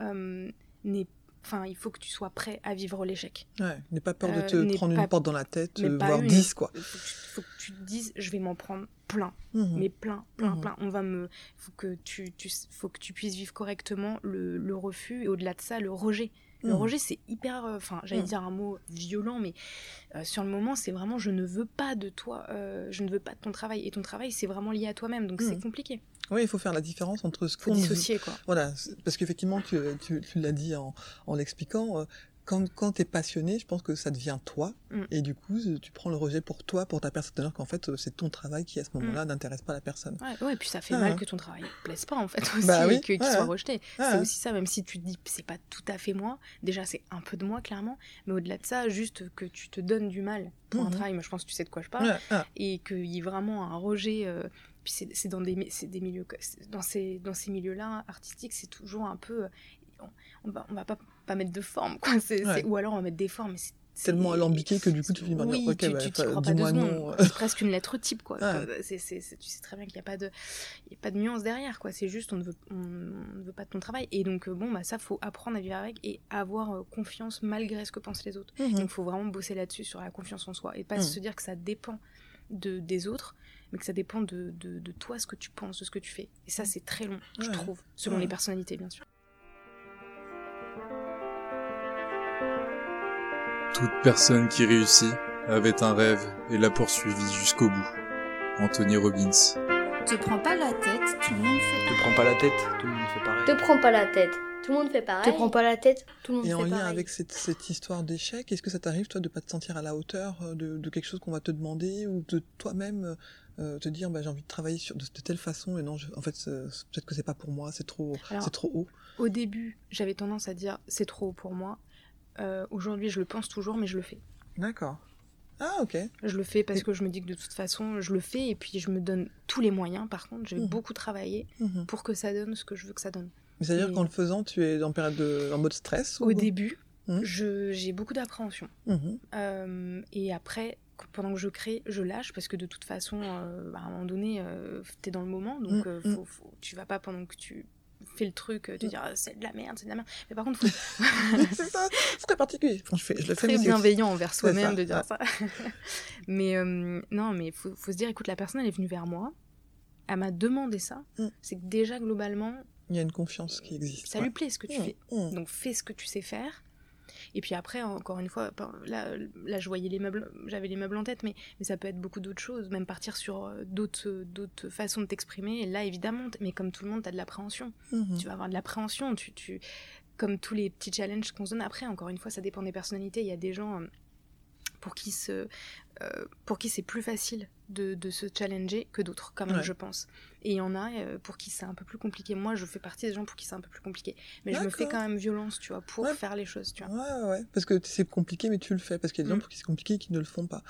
[SPEAKER 6] euh, n'aie- Enfin, il faut que tu sois prêt à vivre l'échec.
[SPEAKER 1] Ouais, n'aie pas peur de
[SPEAKER 6] Euh,
[SPEAKER 1] te prendre
[SPEAKER 6] pas-
[SPEAKER 1] une porte dans la tête, euh, voire
[SPEAKER 6] une.
[SPEAKER 1] 10, quoi.
[SPEAKER 6] Il faut que, tu, faut que tu te dises, je vais m'en prendre plein.
[SPEAKER 1] Mhm.
[SPEAKER 6] mais plein, plein,
[SPEAKER 1] Mhm.
[SPEAKER 6] plein. On va me, faut que tu, tu, faut que tu puisses vivre correctement le, le refus et au-delà de ça, le rejet. Le
[SPEAKER 1] Mhm.
[SPEAKER 6] rejet, c'est hyper, euh, enfin, j'allais dire un mot violent, mais euh, sur le moment, c'est vraiment, je ne veux pas de toi, euh, je ne veux pas de ton travail. Et ton travail, c'est vraiment lié à toi-même, donc c'est compliqué.
[SPEAKER 1] Oui, il faut faire la différence entre ce qu'on
[SPEAKER 6] dissocier, quoi.
[SPEAKER 1] Voilà, parce qu'effectivement, tu, tu, tu l'as dit en, en l'expliquant, euh, quand, quand tu es passionné, je pense que ça devient toi,
[SPEAKER 6] Mm.
[SPEAKER 1] et du coup, tu prends le rejet pour toi, pour ta personne, alors qu'en fait, c'est ton travail qui, à ce moment-là, n'intéresse pas la personne.
[SPEAKER 6] Ouais, ouais, et puis ça fait
[SPEAKER 1] Ah,
[SPEAKER 6] mal que ton travail ne plaise pas, en fait, aussi,
[SPEAKER 1] Bah oui,
[SPEAKER 6] et que- qu'il
[SPEAKER 1] ouais,
[SPEAKER 6] soit
[SPEAKER 1] ouais.
[SPEAKER 6] rejeté.
[SPEAKER 1] Ah,
[SPEAKER 6] c'est aussi ça, même si tu te dis c'est pas tout à fait moi, déjà c'est un peu de moi, clairement, mais au-delà de ça, juste que tu te donnes du mal pour un
[SPEAKER 1] Mhm.
[SPEAKER 6] travail, moi je pense que tu sais de quoi je parle,
[SPEAKER 1] ah,
[SPEAKER 6] et qu'il y ait vraiment un rejet. euh, puis c'est dans des, des milieux, dans ces, dans ces milieux-là artistiques, c'est toujours un peu. On, on va, on va pas, pas mettre de forme, quoi.
[SPEAKER 1] Ouais.
[SPEAKER 6] ou alors on va mettre des formes, mais c'est.
[SPEAKER 1] tellement alambiqué que du coup, tu finis par dire,
[SPEAKER 6] Oui,
[SPEAKER 1] ok,
[SPEAKER 6] tu,
[SPEAKER 1] bah,
[SPEAKER 6] tu, tu
[SPEAKER 1] enfin,
[SPEAKER 6] crois pas deux
[SPEAKER 1] dis-moi
[SPEAKER 6] secondes.
[SPEAKER 1] non.
[SPEAKER 6] C'est presque une lettre type, quoi. Tu sais très bien qu'il n'y a pas de, y a pas de nuance derrière, quoi. C'est juste, on ne veut, on, on ne veut pas de ton travail. Et donc, euh, bon, bah ça, faut apprendre à vivre avec et avoir euh, confiance malgré ce que pensent les autres.
[SPEAKER 1] Mhm.
[SPEAKER 6] Donc, il faut vraiment bosser là-dessus, sur la confiance en soi. Et pas
[SPEAKER 1] Mm.
[SPEAKER 6] se dire que ça dépend de, des autres, mais que ça dépend de, de, de toi, ce que tu penses, de ce que tu fais. Et ça, c'est très long, je
[SPEAKER 1] Ouais.
[SPEAKER 6] trouve, selon
[SPEAKER 1] Ouais.
[SPEAKER 6] les personnalités, bien sûr.
[SPEAKER 7] Toute personne qui réussit avait un rêve et l'a poursuivi jusqu'au bout. Anthony Robbins.
[SPEAKER 8] Te prends pas la tête, tout le monde fait.
[SPEAKER 9] Te prends pas la tête, tout le monde fait pareil.
[SPEAKER 3] Te prends pas la tête. Tout le monde fait pareil. Te prends pas la tête. Tout le monde
[SPEAKER 1] Et
[SPEAKER 3] fait
[SPEAKER 1] en lien
[SPEAKER 3] pareil.
[SPEAKER 1] avec cette, cette histoire d'échec, est-ce que ça t'arrive, toi, de pas te sentir à la hauteur euh, de, de quelque chose qu'on va te demander ou de toi-même euh, te dire, bah, j'ai envie de travailler sur, de, de telle façon et non, je- en fait, peut-être que c'est pas pour moi, c'est trop, c'est trop haut.
[SPEAKER 6] Au début, j'avais tendance à dire c'est trop haut pour moi. Euh, Aujourd'hui, je le pense toujours, mais je le fais.
[SPEAKER 1] D'accord. Ah, ok.
[SPEAKER 6] Je le fais parce que je me dis que de toute façon, je le fais et puis je me donne tous les moyens. Par contre, j'ai
[SPEAKER 1] Mhm.
[SPEAKER 6] beaucoup travaillé
[SPEAKER 1] Mhm.
[SPEAKER 6] pour que ça donne ce que je veux que ça donne.
[SPEAKER 1] Mais c'est-à-dire
[SPEAKER 6] Et-
[SPEAKER 1] qu'en le faisant, tu es en période de, en mode stress
[SPEAKER 6] Au
[SPEAKER 1] ou...
[SPEAKER 6] début, je- j'ai beaucoup d'appréhension.
[SPEAKER 1] Mhm.
[SPEAKER 6] Euh, et après, pendant que je crée, je lâche parce que de toute façon, euh, à un moment donné, tu es dans le moment, donc
[SPEAKER 1] Mm,
[SPEAKER 6] euh,
[SPEAKER 1] mm.
[SPEAKER 6] faut, faut- tu vas pas pendant que tu fait le truc, de dire c'est de la merde, c'est de la merde. Mais par contre,
[SPEAKER 1] c'est ça, c'est très particulier. je, fais, je le
[SPEAKER 6] fais très bienveillant envers soi-même de dire ça. mais non, mais faut, faut se dire, écoute, la personne elle est venue vers moi, elle m'a demandé ça. Mm. C'est que déjà globalement,
[SPEAKER 1] il y a une confiance qui existe.
[SPEAKER 6] Ça lui plaît ce que tu mm, fais. Donc fais ce que tu sais faire. Et puis après, encore une fois, là, là je voyais les meubles, j'avais les meubles en tête, mais, mais ça peut être beaucoup d'autres choses, même partir sur euh, d'autres, d'autres façons de t'exprimer. Et là, évidemment, mais comme tout le monde, tu as de l'appréhension. Mhm. Tu vas avoir de l'appréhension. Tu, tu, comme tous les petits challenges qu'on se donne après, encore une fois, ça dépend des personnalités. Il y a des gens euh, pour qui, ce, euh, pour qui c'est plus facile de, de, se challenger que d'autres, quand même, je pense. Et il y en a euh, pour qui c'est un peu plus compliqué. Moi, je fais partie des gens pour qui c'est un peu plus compliqué. Mais je me fais quand même violence, tu vois, pour faire les choses, tu vois.
[SPEAKER 1] Ouais, ouais. Parce que c'est compliqué, mais tu le fais. Parce qu'il y a des gens mm. pour qui c'est compliqué et qui ne le font pas.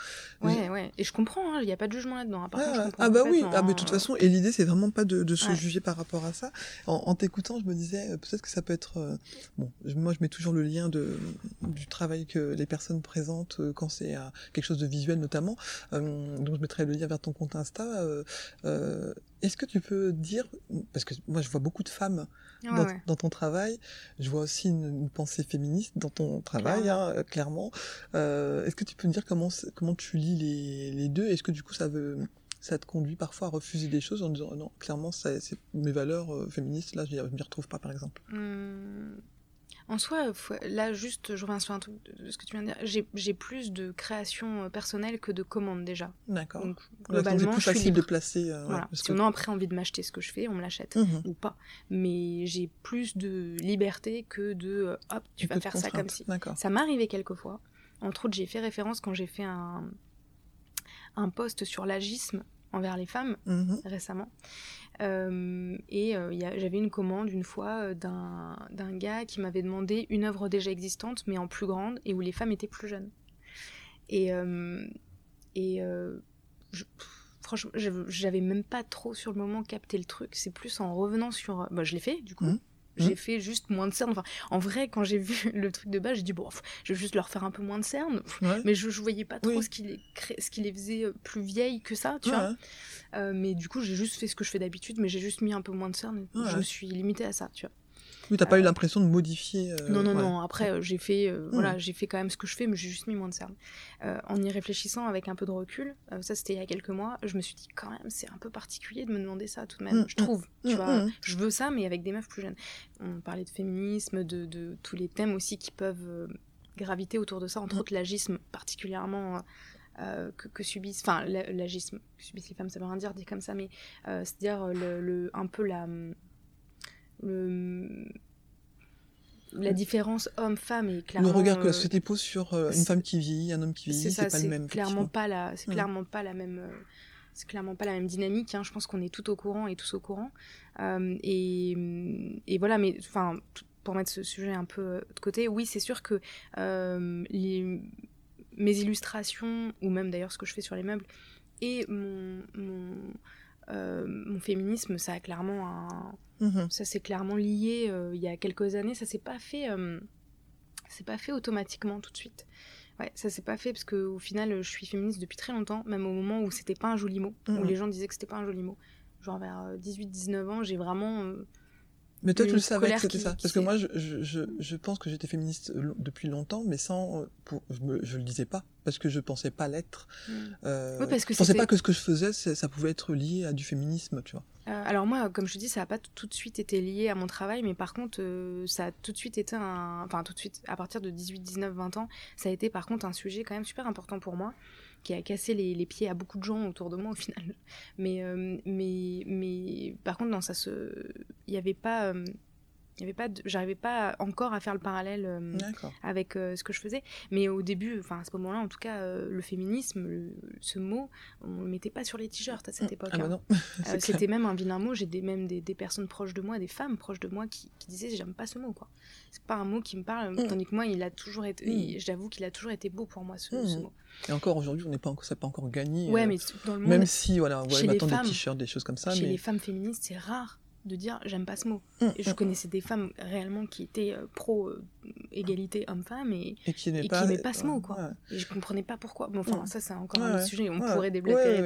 [SPEAKER 6] Ouais, ouais. Et je comprends, hein, il n'y a pas de jugement là-dedans. Hein.
[SPEAKER 1] ah bah oui, ah, mais de toute hein. façon, et l'idée, c'est vraiment pas de, de se juger par rapport à ça. En, t'écoutant, je me disais, euh, peut-être que ça peut être... Euh, bon, moi, je mets toujours le lien de, du travail que les personnes présentent quand c'est quelque chose de visuel, notamment. donc, je mettrai le lien vers ton compte Insta. Est-ce que tu peux dire, parce que moi je vois beaucoup de femmes dans, ton travail, je vois aussi une, pensée féministe dans ton travail, clairement. Hein, euh, est-ce que tu peux me dire comment, comment tu lis les, les deux? Est-ce que du coup ça veut ça te conduit parfois à refuser des choses en disant non, clairement, c'est mes valeurs euh, féministes, là, je ne m'y retrouve pas, par exemple?
[SPEAKER 6] Mmh. En soi, là, juste, je reviens sur un truc de ce que tu viens de dire. J'ai plus de création euh, personnelle que de commandes déjà.
[SPEAKER 1] D'accord. Donc, globalement, c'est plus facile de placer. Euh,
[SPEAKER 6] voilà. si on a après envie de m'acheter ce que je fais, on me l'achète mmh ou pas. Mais j'ai plus de liberté que de euh, hop, tu vas faire ça comme si. Ça m'est arrivé quelquefois. Entre autres, j'ai fait référence quand j'ai fait un, un post sur l'agisme envers les femmes mmh récemment. Euh, et euh, j'avais une commande une fois euh, d'un gars qui m'avait demandé une œuvre déjà existante, mais en plus grande, et où les femmes étaient plus jeunes. Et, et franchement, j'avais même pas trop sur le moment capté le truc. C'est plus en revenant sur. Bah, je l'ai fait, du coup. Mmh. J'ai mmh. fait juste moins de cernes. Enfin, en vrai, quand j'ai vu le truc de base, j'ai dit, bon, je vais juste leur faire un peu moins de cernes. Mais je, je voyais pas trop ce, qui les ce qui les faisait plus vieilles que ça, tu vois. Euh, mais du coup, j'ai juste fait ce que je fais d'habitude, mais j'ai juste mis un peu moins de cernes. Je me suis limitée à ça, tu vois.
[SPEAKER 1] Oui, t'as pas eu l'impression de modifier.
[SPEAKER 6] Euh, non, non, non. Après, euh, j'ai fait, mmh. voilà, j'ai fait quand même ce que je fais, mais j'ai juste mis moins de cernes. en y réfléchissant avec un peu de recul, ça c'était il y a quelques mois, je me suis dit quand même, c'est un peu particulier de me demander ça tout de même. Mmh, je trouve, mmh, tu vois, je veux ça, mais avec des meufs plus jeunes. On parlait de féminisme, de, de tous les thèmes aussi qui peuvent graviter autour de ça, entre autres l'agisme particulièrement euh, que, subissent, enfin l'agisme que subissent les femmes, ça veut rien dire dit comme ça, mais euh, c'est-à-dire le, un peu la, le, la différence homme-femme est clairement.
[SPEAKER 1] Le regard que la société pose sur euh, une femme qui vit, un homme qui vit, c'est pas le même.
[SPEAKER 6] Clairement pas la, c'est clairement pas la même. c'est clairement pas la même dynamique. Hein. Je pense qu'on est tout au courant et tous au courant. et, et, voilà, mais enfin, pour mettre ce sujet un peu de côté, oui, c'est sûr que les, mes illustrations, ou même d'ailleurs ce que je fais sur les meubles, et mon, mon, euh, féminisme, ça a clairement un... Mhm. Ça s'est clairement lié euh, il y a quelques années. Ça s'est pas fait... Euh, c'est pas fait automatiquement tout de suite. Ouais, ça s'est pas fait parce qu'au final, je suis féministe depuis très longtemps, même au moment où c'était pas un joli mot, où mhm. les gens disaient que c'était pas un joli mot. Genre vers 18-19 ans, j'ai vraiment
[SPEAKER 1] mais toi, tu le savais que c'était ça. Parce que moi, je, je, je pense que j'étais féministe depuis longtemps, mais sans, euh, pour, je, me, je le disais pas, parce que je pensais pas l'être. Hmm. Euh, parce que je pensais pas que ce que je faisais, ça pouvait être lié à du féminisme, tu vois.
[SPEAKER 6] Euh, alors moi, comme je te dis, ça n'a pas tout de suite été lié à mon travail, mais par contre, euh, ça a tout de suite été un... Enfin, tout de suite, à partir de 18, 19, 20 ans, ça a été par contre un sujet quand même super important pour moi qui a cassé les, pieds à beaucoup de gens autour de moi au final. Mais, euh, par contre, non, ça se. Il n'y avait pas. Euh, il y avait pas j'arrivais pas encore à faire le parallèle euh, avec ce que je faisais mais au début enfin à ce moment-là en tout cas le féminisme ce mot on le mettait pas sur les t-shirts à cette
[SPEAKER 1] mm.
[SPEAKER 6] époque
[SPEAKER 1] ah bah
[SPEAKER 6] hein. c'était même un vilain mot j'ai des, même des, des, personnes proches de moi des femmes proches de moi qui, qui disaient j'aime pas ce mot quoi c'est pas un mot qui me parle mm. tandis que moi il a toujours été mm. j'avoue qu'il a toujours été beau pour moi ce, ce mot
[SPEAKER 1] et encore aujourd'hui, on n'est pas encore, ça pas encore gagné.
[SPEAKER 6] Ouais, euh, mais dans le monde,
[SPEAKER 1] même si voilà, on voit maintenant des t-shirts, des choses comme ça.
[SPEAKER 6] Chez les femmes féministes, c'est rare. De dire j'aime pas ce mot.
[SPEAKER 1] Mmh,
[SPEAKER 6] et je
[SPEAKER 1] mmh.
[SPEAKER 6] connaissais des femmes réellement qui étaient euh, pro euh, égalité homme-femme et,
[SPEAKER 1] Et qui pas,
[SPEAKER 6] n'aimaient pas ce mot quoi.
[SPEAKER 1] ouais.
[SPEAKER 6] Et je comprenais pas pourquoi. Mais enfin
[SPEAKER 1] Mmh.
[SPEAKER 6] ça c'est encore
[SPEAKER 1] Ouais,
[SPEAKER 6] un autre sujet, on
[SPEAKER 1] Ouais,
[SPEAKER 6] pourrait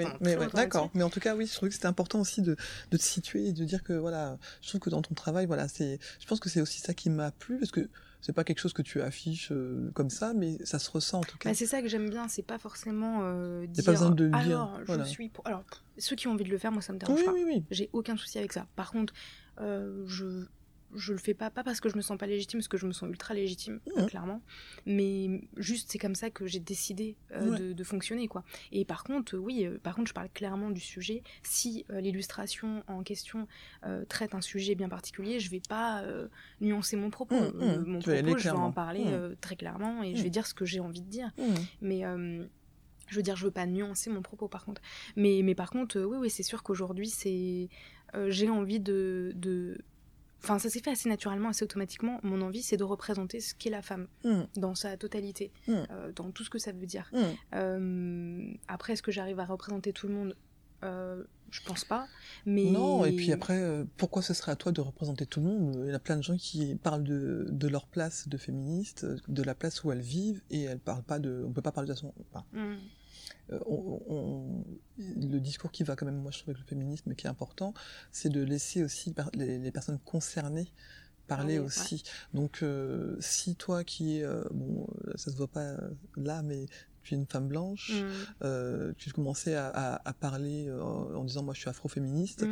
[SPEAKER 6] pendant
[SPEAKER 1] mais D'accord, mais en tout cas, oui, je trouvais que c'était important aussi de, de te situer et de dire que voilà, je trouve que dans ton travail, voilà, c'est, je pense que c'est aussi ça qui m'a plu parce que c'est pas quelque chose que tu affiches euh, comme ça, mais ça se ressent en tout cas.
[SPEAKER 6] Bah, c'est ça que j'aime bien, c'est pas forcément euh, dire
[SPEAKER 1] pas besoin de dire,
[SPEAKER 6] alors
[SPEAKER 1] voilà.
[SPEAKER 6] je suis pour... alors ceux qui ont envie de le faire moi ça me dérange
[SPEAKER 1] oui,
[SPEAKER 6] pas.
[SPEAKER 1] oui, oui.
[SPEAKER 6] J'ai aucun souci avec ça. Par contre, euh, je je le fais pas pas parce que je me sens pas légitime, parce que je me sens ultra légitime clairement, mais juste c'est comme ça que j'ai décidé euh,
[SPEAKER 1] Ouais.
[SPEAKER 6] de, de fonctionner quoi. Et par contre, euh, oui, euh, par contre je parle clairement du sujet. Si euh, l'illustration en question traite un sujet bien particulier, je vais pas nuancer mon propos. Euh,
[SPEAKER 1] mhm.
[SPEAKER 6] mon propos, je vais en parler euh, très clairement et je vais dire ce que j'ai envie de dire.
[SPEAKER 1] Mmh.
[SPEAKER 6] Mais je veux dire, je veux pas nuancer mon propos par contre. Mais, mais par contre, oui, oui, c'est sûr qu'aujourd'hui, c'est, j'ai envie de, de, enfin, ça s'est fait assez naturellement, assez automatiquement. Mon envie, c'est de représenter ce qu'est la femme
[SPEAKER 1] Mmh.
[SPEAKER 6] dans sa totalité,
[SPEAKER 1] Mm.
[SPEAKER 6] euh, dans tout ce que ça veut dire.
[SPEAKER 1] Mmh.
[SPEAKER 6] Euh, après, est-ce que j'arrive à représenter tout le monde? Euh, Je pense pas. Mais
[SPEAKER 1] Non, et puis après, euh, pourquoi ce serait à toi de représenter tout le monde? Il y a plein de gens qui parlent de, de leur place de féministe, de la place où elles vivent, et elles parlent pas de. On peut pas parler de enfin,
[SPEAKER 6] Mm.
[SPEAKER 1] euh, on- on- le discours qui va quand même, moi je trouve, avec le féminisme, qui est important, c'est de laisser aussi les, les personnes concernées parler
[SPEAKER 6] ouais.
[SPEAKER 1] aussi. Donc, euh, si toi qui es, euh, bon, euh, ça se voit pas euh, là, mais tu es une femme blanche,
[SPEAKER 6] Mm.
[SPEAKER 1] euh, tu commençais à, à- à parler euh, en disant moi je suis afroféministe,
[SPEAKER 6] Mm.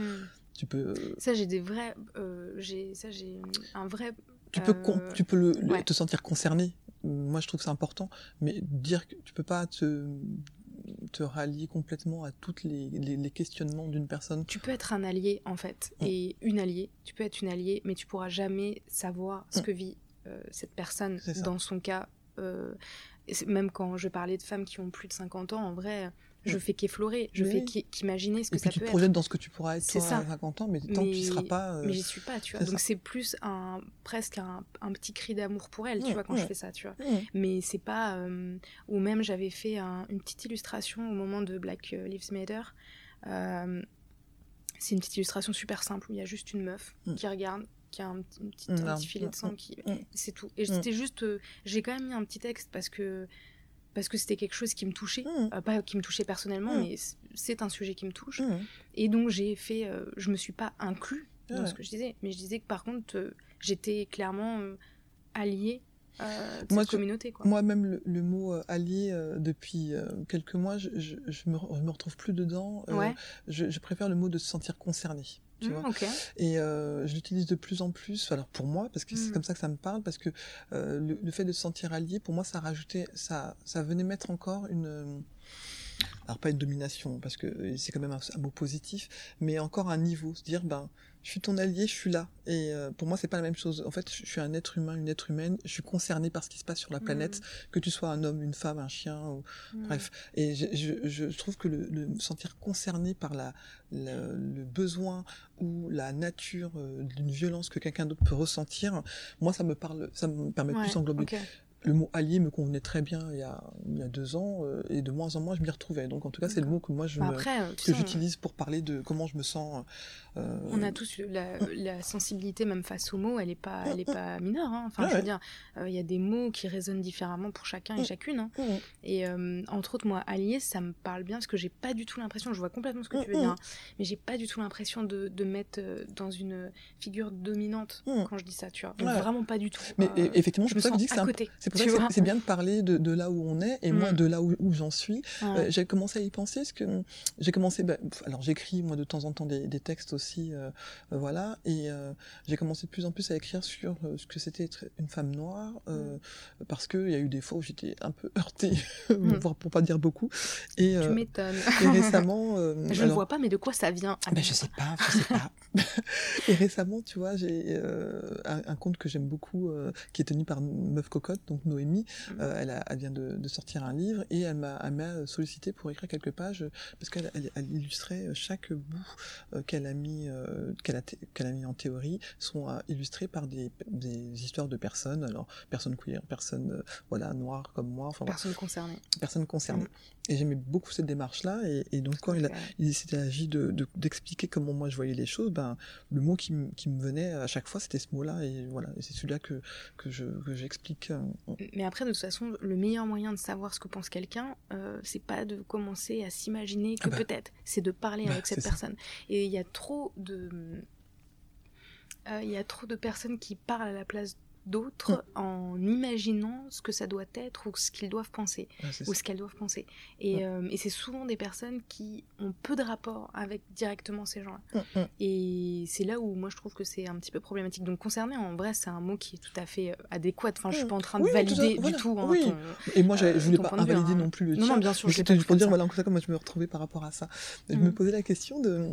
[SPEAKER 1] tu peux, euh,
[SPEAKER 6] Ça, j'ai des vrais, euh, j'ai, ça, j'ai un vrai.
[SPEAKER 1] tu peux,
[SPEAKER 6] euh,
[SPEAKER 1] tu peux le, le-
[SPEAKER 6] ouais.
[SPEAKER 1] te sentir concerné. Moi je trouve que c'est important, mais dire que tu peux pas te te rallier complètement à tous les, les, les questionnements d'une personne.
[SPEAKER 6] Tu peux être un allié en fait,
[SPEAKER 1] Mm.
[SPEAKER 6] et une alliée. Tu peux être une alliée, mais tu pourras jamais savoir ce
[SPEAKER 1] Mm.
[SPEAKER 6] que vit euh, cette personne dans son cas. euh, même quand je parlais de femmes qui ont plus de 50 ans, en vrai, je
[SPEAKER 1] Mm.
[SPEAKER 6] fais qu'effleurer, je
[SPEAKER 1] Mais
[SPEAKER 6] fais
[SPEAKER 1] oui.
[SPEAKER 6] qu'imaginer ce que
[SPEAKER 1] Et
[SPEAKER 6] ça
[SPEAKER 1] tu
[SPEAKER 6] peut
[SPEAKER 1] te
[SPEAKER 6] être.
[SPEAKER 1] projettes dans ce que tu pourras être toi
[SPEAKER 6] ça.
[SPEAKER 1] à 50 ans, mais tant que tu
[SPEAKER 6] Mais-
[SPEAKER 1] seras pas. euh,
[SPEAKER 6] Mais j'y suis pas, tu vois. Donc c'est plus un presque un, un petit cri d'amour pour elle, tu
[SPEAKER 1] Mm,
[SPEAKER 6] vois, quand
[SPEAKER 1] mm.
[SPEAKER 6] je fais ça, tu vois.
[SPEAKER 1] Mm.
[SPEAKER 6] Mais c'est pas. euh, ou même j'avais fait un- une petite illustration au moment de Black Lives Matter. Euh, c'est une petite illustration super simple où il y a juste une meuf
[SPEAKER 1] Mm.
[SPEAKER 6] qui regarde, qui a un, petit-
[SPEAKER 1] Mm,
[SPEAKER 6] un
[SPEAKER 1] mm,
[SPEAKER 6] petit filet de sang,
[SPEAKER 1] mm,
[SPEAKER 6] qui...
[SPEAKER 1] mm.
[SPEAKER 6] c'est tout. Et
[SPEAKER 1] Mm.
[SPEAKER 6] c'était juste. euh, J'ai quand même mis un petit texte parce que parce que c'était quelque chose qui me touchait.
[SPEAKER 1] Mm.
[SPEAKER 6] Euh, pas qui me touchait personnellement,
[SPEAKER 1] Mm.
[SPEAKER 6] mais c'est un sujet qui me touche.
[SPEAKER 1] Mm.
[SPEAKER 6] Et donc j'ai fait, euh, je me suis pas inclus dans
[SPEAKER 1] Ouais.
[SPEAKER 6] ce que je disais, mais je disais que par contre euh, j'étais clairement euh, alliée euh, de
[SPEAKER 1] Moi,
[SPEAKER 6] cette communauté. Quoi.
[SPEAKER 1] Moi-même, le, le mot euh, allié, euh, depuis euh, quelques mois, je, je, je me, je me retrouve plus dedans.
[SPEAKER 6] Ouais.
[SPEAKER 1] je, préfère le mot de se sentir concerné. Tu
[SPEAKER 6] Mmh,
[SPEAKER 1] vois. Et je l'utilise de plus en plus, alors pour moi, parce que c'est
[SPEAKER 6] Mm.
[SPEAKER 1] comme ça que ça me parle, parce que le, le fait de se sentir allié, pour moi, ça rajoutait, ça, ça venait mettre encore une, alors pas une domination, parce que c'est quand même un, un mot positif, mais encore un niveau, se dire, ben, je suis ton allié, je suis là. Et euh, pour moi, c'est pas la même chose. En fait, je suis un être humain, une être humaine, je suis concerné par ce qui se passe sur la planète, que tu sois un homme, une femme, un chien, ou,
[SPEAKER 6] Mm.
[SPEAKER 1] Bref, et je, je, je trouve que le, le me sentir concerné par la, la- le besoin ou la nature euh, d'une violence que quelqu'un d'autre peut ressentir, moi ça me parle, ça me permet de
[SPEAKER 6] Ouais,
[SPEAKER 1] plus englober.
[SPEAKER 6] ok.
[SPEAKER 1] Le mot allié me convenait très bien il y a, il y a deux ans euh, et de moins en moins je m'y retrouvais. Donc en tout cas c'est le mot que moi je
[SPEAKER 6] Bah
[SPEAKER 1] me-
[SPEAKER 6] après, tu
[SPEAKER 1] que j'utilise pour parler de comment je me sens. euh,
[SPEAKER 6] On a tous la, la sensibilité même face aux mots, elle est pas, elle est pas mineure. hein. Enfin,
[SPEAKER 1] Ouais,
[SPEAKER 6] je veux dire, euh, il y a des mots qui résonnent différemment pour chacun et
[SPEAKER 1] Mm.
[SPEAKER 6] chacune. hein.
[SPEAKER 1] Mm.
[SPEAKER 6] Et entre autres, moi, allié, ça me parle bien parce que j'ai pas du tout l'impression, je vois complètement ce que tu veux
[SPEAKER 1] Mm,
[SPEAKER 6] dire,
[SPEAKER 1] mm.
[SPEAKER 6] hein, mais j'ai pas du tout l'impression de, de mettre dans une figure dominante
[SPEAKER 1] Mm.
[SPEAKER 6] quand je dis ça, tu vois. Donc
[SPEAKER 1] Ouais.
[SPEAKER 6] vraiment pas du tout.
[SPEAKER 1] Mais effectivement,
[SPEAKER 6] je me sens
[SPEAKER 1] que
[SPEAKER 6] à côté. Tu vois.
[SPEAKER 1] c'est- bien de parler de, de là où on est et moi
[SPEAKER 6] Mm.
[SPEAKER 1] de là où, où j'en suis. Euh, j'ai commencé à y penser parce que j'ai commencé bah, alors j'écris moi de temps en temps des, des textes aussi euh, euh, voilà et euh, j'ai commencé de plus en plus à écrire sur euh, ce que c'était être une femme noire euh, parce que il y a eu des fois où j'étais un peu heurtée
[SPEAKER 6] Mm.
[SPEAKER 1] voire pour pas dire beaucoup et,
[SPEAKER 6] Tu m'étonnes.
[SPEAKER 1] et récemment euh,
[SPEAKER 6] je ne vois pas, mais de quoi ça vient
[SPEAKER 1] ben, je sais pas, je sais pas. et récemment, tu vois, j'ai euh, un, un compte que j'aime beaucoup, euh, qui est tenu par Meuf Cocotte, donc Noémie, mmh. elle, a, elle, vient de, de, sortir un livre et elle m'a sollicité pour écrire quelques pages parce qu'elle elle, illustrait chaque bout qu'elle a mis qu'elle a, mis en théorie sont illustrés par des, des, histoires de personnes, alors personnes queer, personnes voilà noires comme moi,
[SPEAKER 6] enfin personnes concernées,
[SPEAKER 1] personnes concernées. Et j'aimais beaucoup cette démarche-là. Et, et donc, quand il, il s'était agi d'expliquer de, comment moi je voyais les choses, ben, le mot qui, qui me venait à chaque fois, c'était ce mot-là. Et voilà, et c'est celui-là que, que, je, que j'explique. Euh,
[SPEAKER 6] Mais après, de toute façon, le meilleur moyen de savoir ce que pense quelqu'un, euh, c'est pas de commencer à s'imaginer que ah bah. peut-être, c'est de parler bah, avec cette personne. Et il y a trop de. Euh, il y a trop de personnes qui parlent à la place d'autres mm. en imaginant ce que ça doit être ou ce qu'ils doivent penser ou ce qu'elles doivent penser. Et, euh, et c'est souvent des personnes qui ont peu de rapport avec directement ces gens-là. Mm, mm. Et c'est là où moi je trouve que c'est un petit peu problématique. Donc concerné, en vrai, c'est un mot qui est tout à fait euh, adéquat. Enfin, je suis pas en train de valider du tout. Hein,
[SPEAKER 1] oui. et moi, je voulais pas invalider hein. non plus le
[SPEAKER 6] non, non, bien sûr.
[SPEAKER 1] C'était juste pour dire, voilà, comment je me retrouvais par rapport à ça. Je me posais la question de,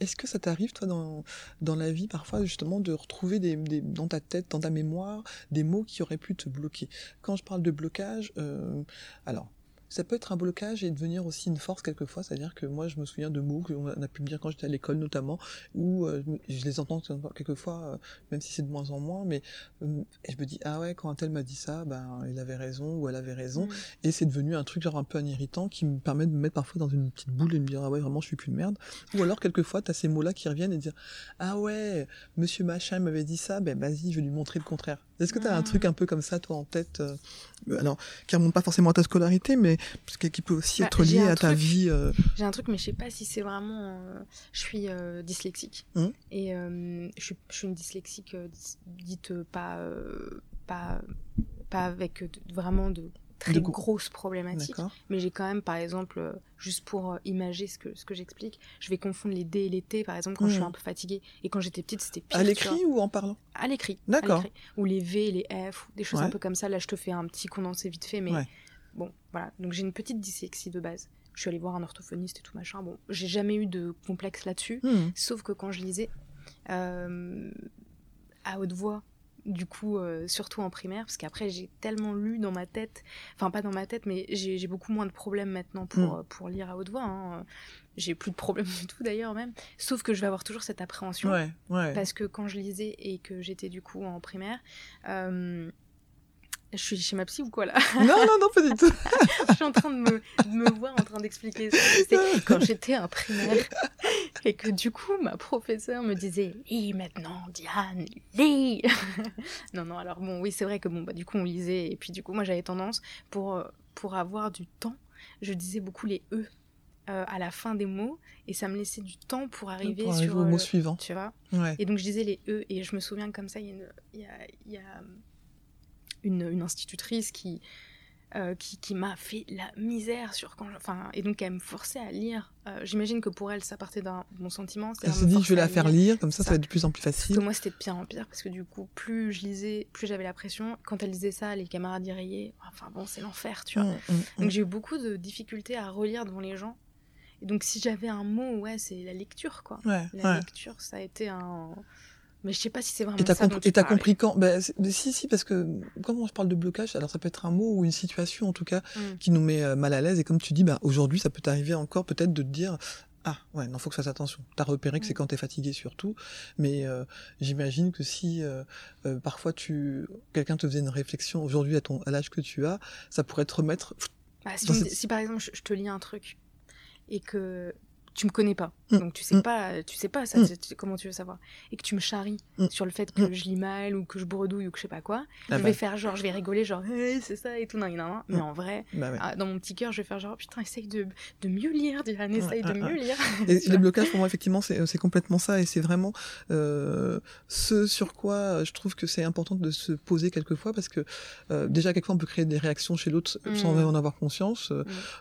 [SPEAKER 1] est-ce que ça t'arrive, toi, dans, dans la vie, parfois, justement, de retrouver des, des, dans ta tête, dans ta mémoire, des mots qui auraient pu te bloquer. Quand je parle de blocage, euh, alors ça peut être un blocage et devenir aussi une force quelquefois, c'est-à-dire que moi je me souviens de mots qu'on a pu me dire quand j'étais à l'école notamment, où euh, je les entends quelquefois, euh, même si c'est de moins en moins, mais euh, je me dis ah ouais quand un tel m'a dit ça, ben il avait raison ou elle avait raison, mmh. et c'est devenu un truc genre un peu un irritant qui me permet de me mettre parfois dans une petite boule et de me dire ah ouais vraiment je suis plus une merde, ou alors quelquefois tu as ces mots-là qui reviennent et dire ah ouais monsieur machin m'avait dit ça, ben vas-y je vais lui montrer le contraire. Est-ce que tu as un mmh. truc un peu comme ça toi en tête, alors qui remonte pas forcément à ta scolarité, mais parce qui peut aussi bah, être lié à ta vie. Euh.
[SPEAKER 6] J'ai un truc, mais je sais pas si c'est vraiment. Euh, je suis euh, dyslexique. Mmh. Et je suis, je, suis, une dyslexique dite pas, pas, pas avec vraiment de très grosses problématiques. Mais j'ai quand même, par exemple, juste pour imager ce que, ce que j'explique, je vais confondre les D et les T, par exemple, quand je suis mmh. un peu fatiguée. Et quand j'étais petite, c'était pire.
[SPEAKER 1] À l'écrit ou en parlant?
[SPEAKER 6] À l'écrit.
[SPEAKER 1] D'accord.
[SPEAKER 6] Ou les V, les F, des choses un peu comme ça. Là, je te fais un petit condensé vite fait, mais Bon, voilà. Donc j'ai une petite dyslexie de base. Je suis allée voir un orthophoniste et tout machin. Bon, j'ai jamais eu de complexe là-dessus. Hmm. Sauf que quand je lisais euh, à haute voix, du coup, euh, surtout en primaire, parce qu'après j'ai tellement lu dans ma tête, enfin pas dans ma tête, mais j'ai beaucoup moins de problèmes maintenant pour, hmm. pour lire à haute voix. Hein. J'ai plus de problèmes du tout d'ailleurs même. Sauf que je vais avoir toujours cette appréhension. Parce que quand je lisais et que j'étais du coup en primaire, euh, je suis chez ma psy ou quoi là
[SPEAKER 1] Non, non, non, pas du tout.
[SPEAKER 6] je suis en train de me, de me voir en train d'expliquer ça. C'était quand j'étais en primaire et que du coup ma professeure me disait Lis maintenant, Diane, lis Non, non, alors bon, oui, c'est vrai que bon, bah, du coup on lisait et puis du coup moi j'avais tendance pour, euh, pour avoir du temps, je disais beaucoup les E. Euh, à la fin des mots et ça me laissait du temps pour arriver, sur
[SPEAKER 1] au mot suivant
[SPEAKER 6] tu vois et donc je disais les e et je me souviens comme ça il y a, y a une, institutrice qui, euh, qui, qui m'a fait la misère sur quand enfin et donc elle me forçait à lire. Euh, j'imagine que pour elle ça partait d'un bon sentiment
[SPEAKER 1] elle s'est dit je vais la faire lire, comme ça, ça, va être de plus en plus facile.
[SPEAKER 6] Parce que moi c'était de pire en pire parce que du coup plus je lisais plus j'avais la pression. Quand elle disait ça les camarades y rayaient enfin bon c'est l'enfer tu vois. Mmh, mmh, mmh. donc j'ai eu beaucoup de difficultés à relire devant les gens. Et donc si j'avais un mot ouais c'est la lecture quoi. La lecture ça a été un mais je sais pas si c'est vraiment et ça.
[SPEAKER 1] et t'as compris quand ben, Si, si, parce que quand on parle de blocage, alors ça peut être un mot ou une situation en tout cas mm. qui nous met euh, mal à l'aise. Et comme tu dis, ben, aujourd'hui, ça peut t'arriver encore peut-être de te dire ah ouais, non, faut que ça fasse attention. T'as repéré que c'est mm. quand t'es fatigué surtout, mais euh, j'imagine que si euh, parfois tu quelqu'un te faisait une réflexion aujourd'hui à ton à l'âge que tu as, ça pourrait te remettre.
[SPEAKER 6] Bah, si, par exemple je, te lis un truc et que tu me connais pas, mm. donc tu sais mm. pas, tu sais pas ça, mm. comment tu veux savoir, et que tu me charries sur le fait que je lis mal ou que je bredouille ou que je sais pas quoi, ah je vais bah. faire genre, je vais rigoler genre, c'est ça et tout, non, non, mais en vrai, bah ah, dans mon petit cœur, je vais faire genre, putain, essaye de, de mieux lire, Diane, essaye de mieux lire.
[SPEAKER 1] et les blocages pour moi, effectivement, c'est complètement ça, et c'est vraiment euh, ce sur quoi euh, je trouve que c'est important de se poser quelquefois, parce que euh, déjà, quelquefois, on peut créer des réactions chez l'autre sans en avoir conscience,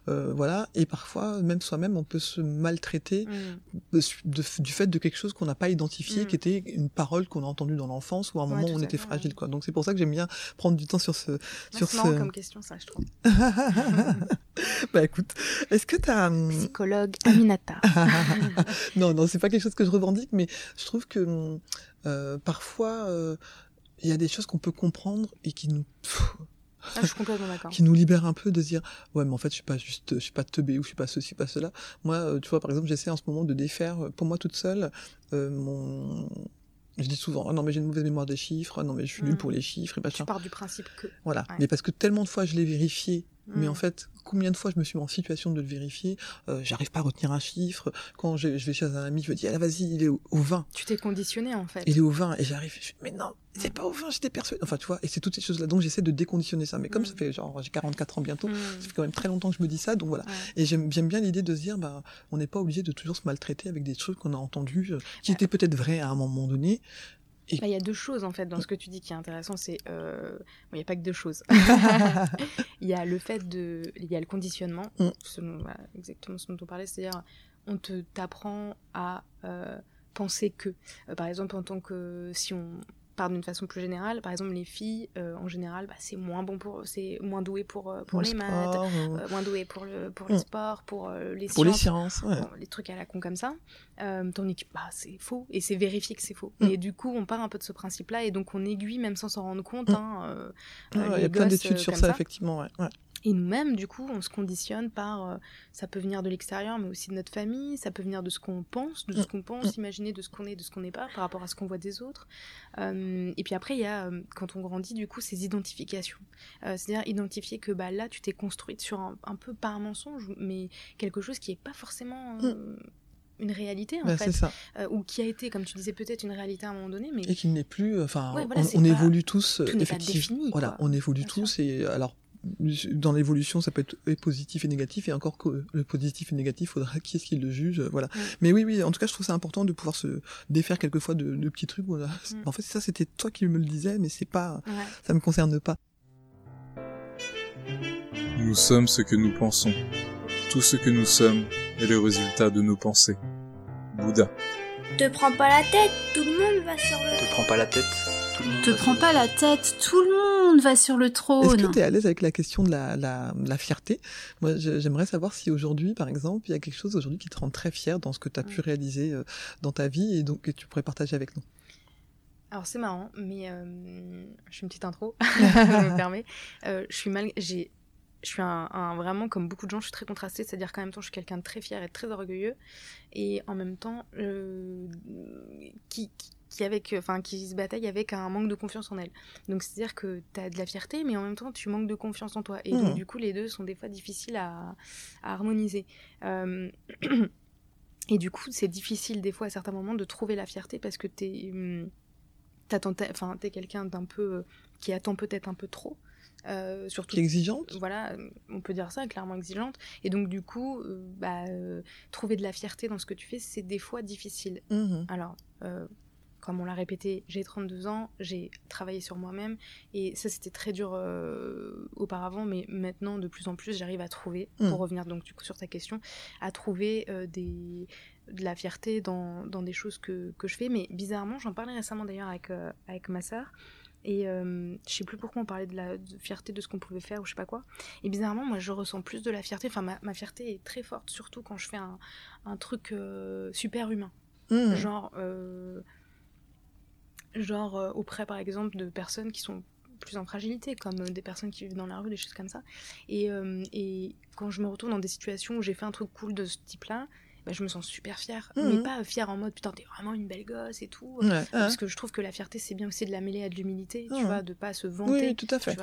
[SPEAKER 1] voilà, et parfois, même soi-même, on peut se maltraiter traité mm. du fait de quelque chose qu'on n'a pas identifié, mm. qui était une parole qu'on a entendue dans l'enfance ou à un moment où on était fragile. Quoi. Donc c'est pour ça que j'aime bien prendre du temps sur ce... sur
[SPEAKER 6] ce... comme question ça, je trouve.
[SPEAKER 1] bah écoute, est-ce que tu as...
[SPEAKER 6] Hum, Psychologue Aminata.
[SPEAKER 1] non, non, c'est pas quelque chose que je revendique, mais je trouve que hum, euh, parfois, euh, il y a des choses qu'on peut comprendre et qui nous
[SPEAKER 6] Ah, je suis complètement d'accord.
[SPEAKER 1] qui nous libère un peu de dire ouais mais en fait je suis pas juste je suis pas teubé ou je suis pas ceci pas cela moi tu vois par exemple j'essaie en ce moment de défaire pour moi toute seule mon je dis souvent, oh non mais j'ai une mauvaise mémoire des chiffres, oh non mais je suis nul mmh. pour les chiffres et machin.
[SPEAKER 6] Tu pars du principe que.
[SPEAKER 1] Voilà. Mais parce que tellement de fois je l'ai vérifié, mais en mmh. fait, combien de fois je me suis mis en situation de le vérifier, euh, j'arrive pas à retenir un chiffre. Quand je, vais chez un ami, je me dis, ah vas-y, il est au, 20.
[SPEAKER 6] Tu t'es conditionné en fait.
[SPEAKER 1] Il est au 20 et j'arrive, mais non, c'est pas au 20, j'étais persuadé. Enfin, tu vois, et c'est toutes ces choses-là. Donc j'essaie de déconditionner ça. Mais comme ça mmh. fait genre, j'ai 44 ans bientôt, ça fait quand même très longtemps que je me dis ça, donc voilà. Et j'aime bien l'idée de se dire, bah, on n'est pas obligé de toujours se maltraiter avec des trucs qu'on a entendus, euh, qui étaient peut-être vrais à un moment donné,
[SPEAKER 6] bah, il y a deux choses en fait dans ce que tu dis qui est intéressant, c'est euh... il n'y a pas que deux choses. il y a le fait de, il y a le conditionnement, mm. exactement ce dont on parlait, c'est-à-dire on te t'apprend à euh, penser que, euh, par exemple en tant que si on part d'une façon plus générale. Par exemple, les filles, euh, en général, bah, c'est moins bon pour, c'est moins doué pour euh, pour les maths, euh, moins doué pour le pour le sport, pour les
[SPEAKER 1] pour sciences, les
[SPEAKER 6] sciences, les trucs à la con comme ça. tandis que bah, c'est faux et c'est vérifié que c'est faux. Mm. Et du coup, on part un peu de ce principe-là et donc on aiguille même sans s'en rendre compte. Mm. Hein,
[SPEAKER 1] il y a plein d'études sur ça, effectivement. Ouais.
[SPEAKER 6] Et nous-mêmes, du coup, on se conditionne par. Euh, ça peut venir de l'extérieur, mais aussi de notre famille. Ça peut venir de ce qu'on pense, de ce mm. qu'on pense, mm. imaginer de ce qu'on est, de ce qu'on n'est pas, par rapport à ce qu'on voit des autres. Euh, et puis après, il y a, euh, quand on grandit, du coup, ces identifications. C'est-à-dire identifier que bah, là, tu t'es construite sur un, peu par un mensonge, mais quelque chose qui n'est pas forcément. Mm. une réalité en
[SPEAKER 1] bah,
[SPEAKER 6] fait
[SPEAKER 1] ça.
[SPEAKER 6] ou qui a été comme tu disais peut-être une réalité à un moment donné mais
[SPEAKER 1] et qui n'est plus enfin on, évolue tous effectivement voilà on évolue tous et alors dans l'évolution, ça peut être positif et négatif, et encore que le positif et négatif, faudra qui est-ce qui le juge, voilà. Mais oui, oui, en tout cas, je trouve ça important de pouvoir se défaire quelquefois de, de petits trucs. Voilà. Mm. En fait, ça, c'était toi qui me le disais, mais c'est pas, ça me concerne pas.
[SPEAKER 7] Nous sommes ce que nous pensons. Tout ce que nous sommes est le résultat de nos pensées. Bouddha.
[SPEAKER 5] Te prends pas la tête, tout le monde va sur le.
[SPEAKER 9] Te prends pas la tête,
[SPEAKER 8] te prends pas la tête, tout le monde va sur le trône.
[SPEAKER 1] Est-ce que tu es à l'aise avec la question de la, la, la fierté? Moi, j'aimerais savoir si aujourd'hui, par exemple, il y a quelque chose aujourd'hui qui te rend très fier dans ce que tu as pu réaliser euh, dans ta vie et donc que tu pourrais partager avec nous?
[SPEAKER 6] Alors c'est marrant, mais euh, je suis une petite intro, je me permets. Euh, je suis mal, j'ai je suis un, vraiment comme beaucoup de gens je suis très contrastée c'est à dire qu'en même temps je suis quelqu'un de très fier et très orgueilleux et en même temps qui, qui, avec, enfin, qui se bataille avec un manque de confiance en elle. Donc c'est-à-dire que tu as de la fierté, mais en même temps tu manques de confiance en toi. Et donc mmh. du coup les deux sont des fois difficiles à, harmoniser. Euh, et du coup c'est difficile des fois à certains moments de trouver la fierté parce que tu es, hum, enfin, es quelqu'un d'un peu qui attend peut-être un peu trop. Euh, surtout
[SPEAKER 1] qui exigeante
[SPEAKER 6] voilà on peut dire ça clairement exigeante et donc du coup euh, bah, trouver de la fierté dans ce que tu fais c'est des fois difficile mmh alors comme on l'a répété, j'ai 32 ans, j'ai travaillé sur moi-même et ça c'était très dur euh, auparavant, mais maintenant de plus en plus j'arrive à trouver, pour mm. revenir donc du coup sur ta question, à trouver euh, des, de la fierté dans, dans des choses que, que, je fais. Mais bizarrement, j'en parlais récemment d'ailleurs avec, euh, avec ma sœur. Et je sais plus pourquoi on parlait de la fierté de ce qu'on pouvait faire ou je sais pas quoi. Et bizarrement, moi je ressens plus de la fierté. Enfin, ma, ma fierté est très forte, surtout quand je fais un, un truc super humain. Mm. Genre, genre euh, auprès par exemple de personnes qui sont plus en fragilité, comme euh, des personnes qui vivent dans la rue, des choses comme ça. Et, euh, et quand je me retrouve dans des situations où j'ai fait un truc cool de ce type-là, bah, je me sens super fière. Mais mhm. pas fière en mode putain, t'es vraiment une belle gosse et tout. Parce que je trouve que la fierté, c'est bien aussi de la mêler à de l'humilité, tu vois, de pas se vanter.
[SPEAKER 1] Oui, tout à fait.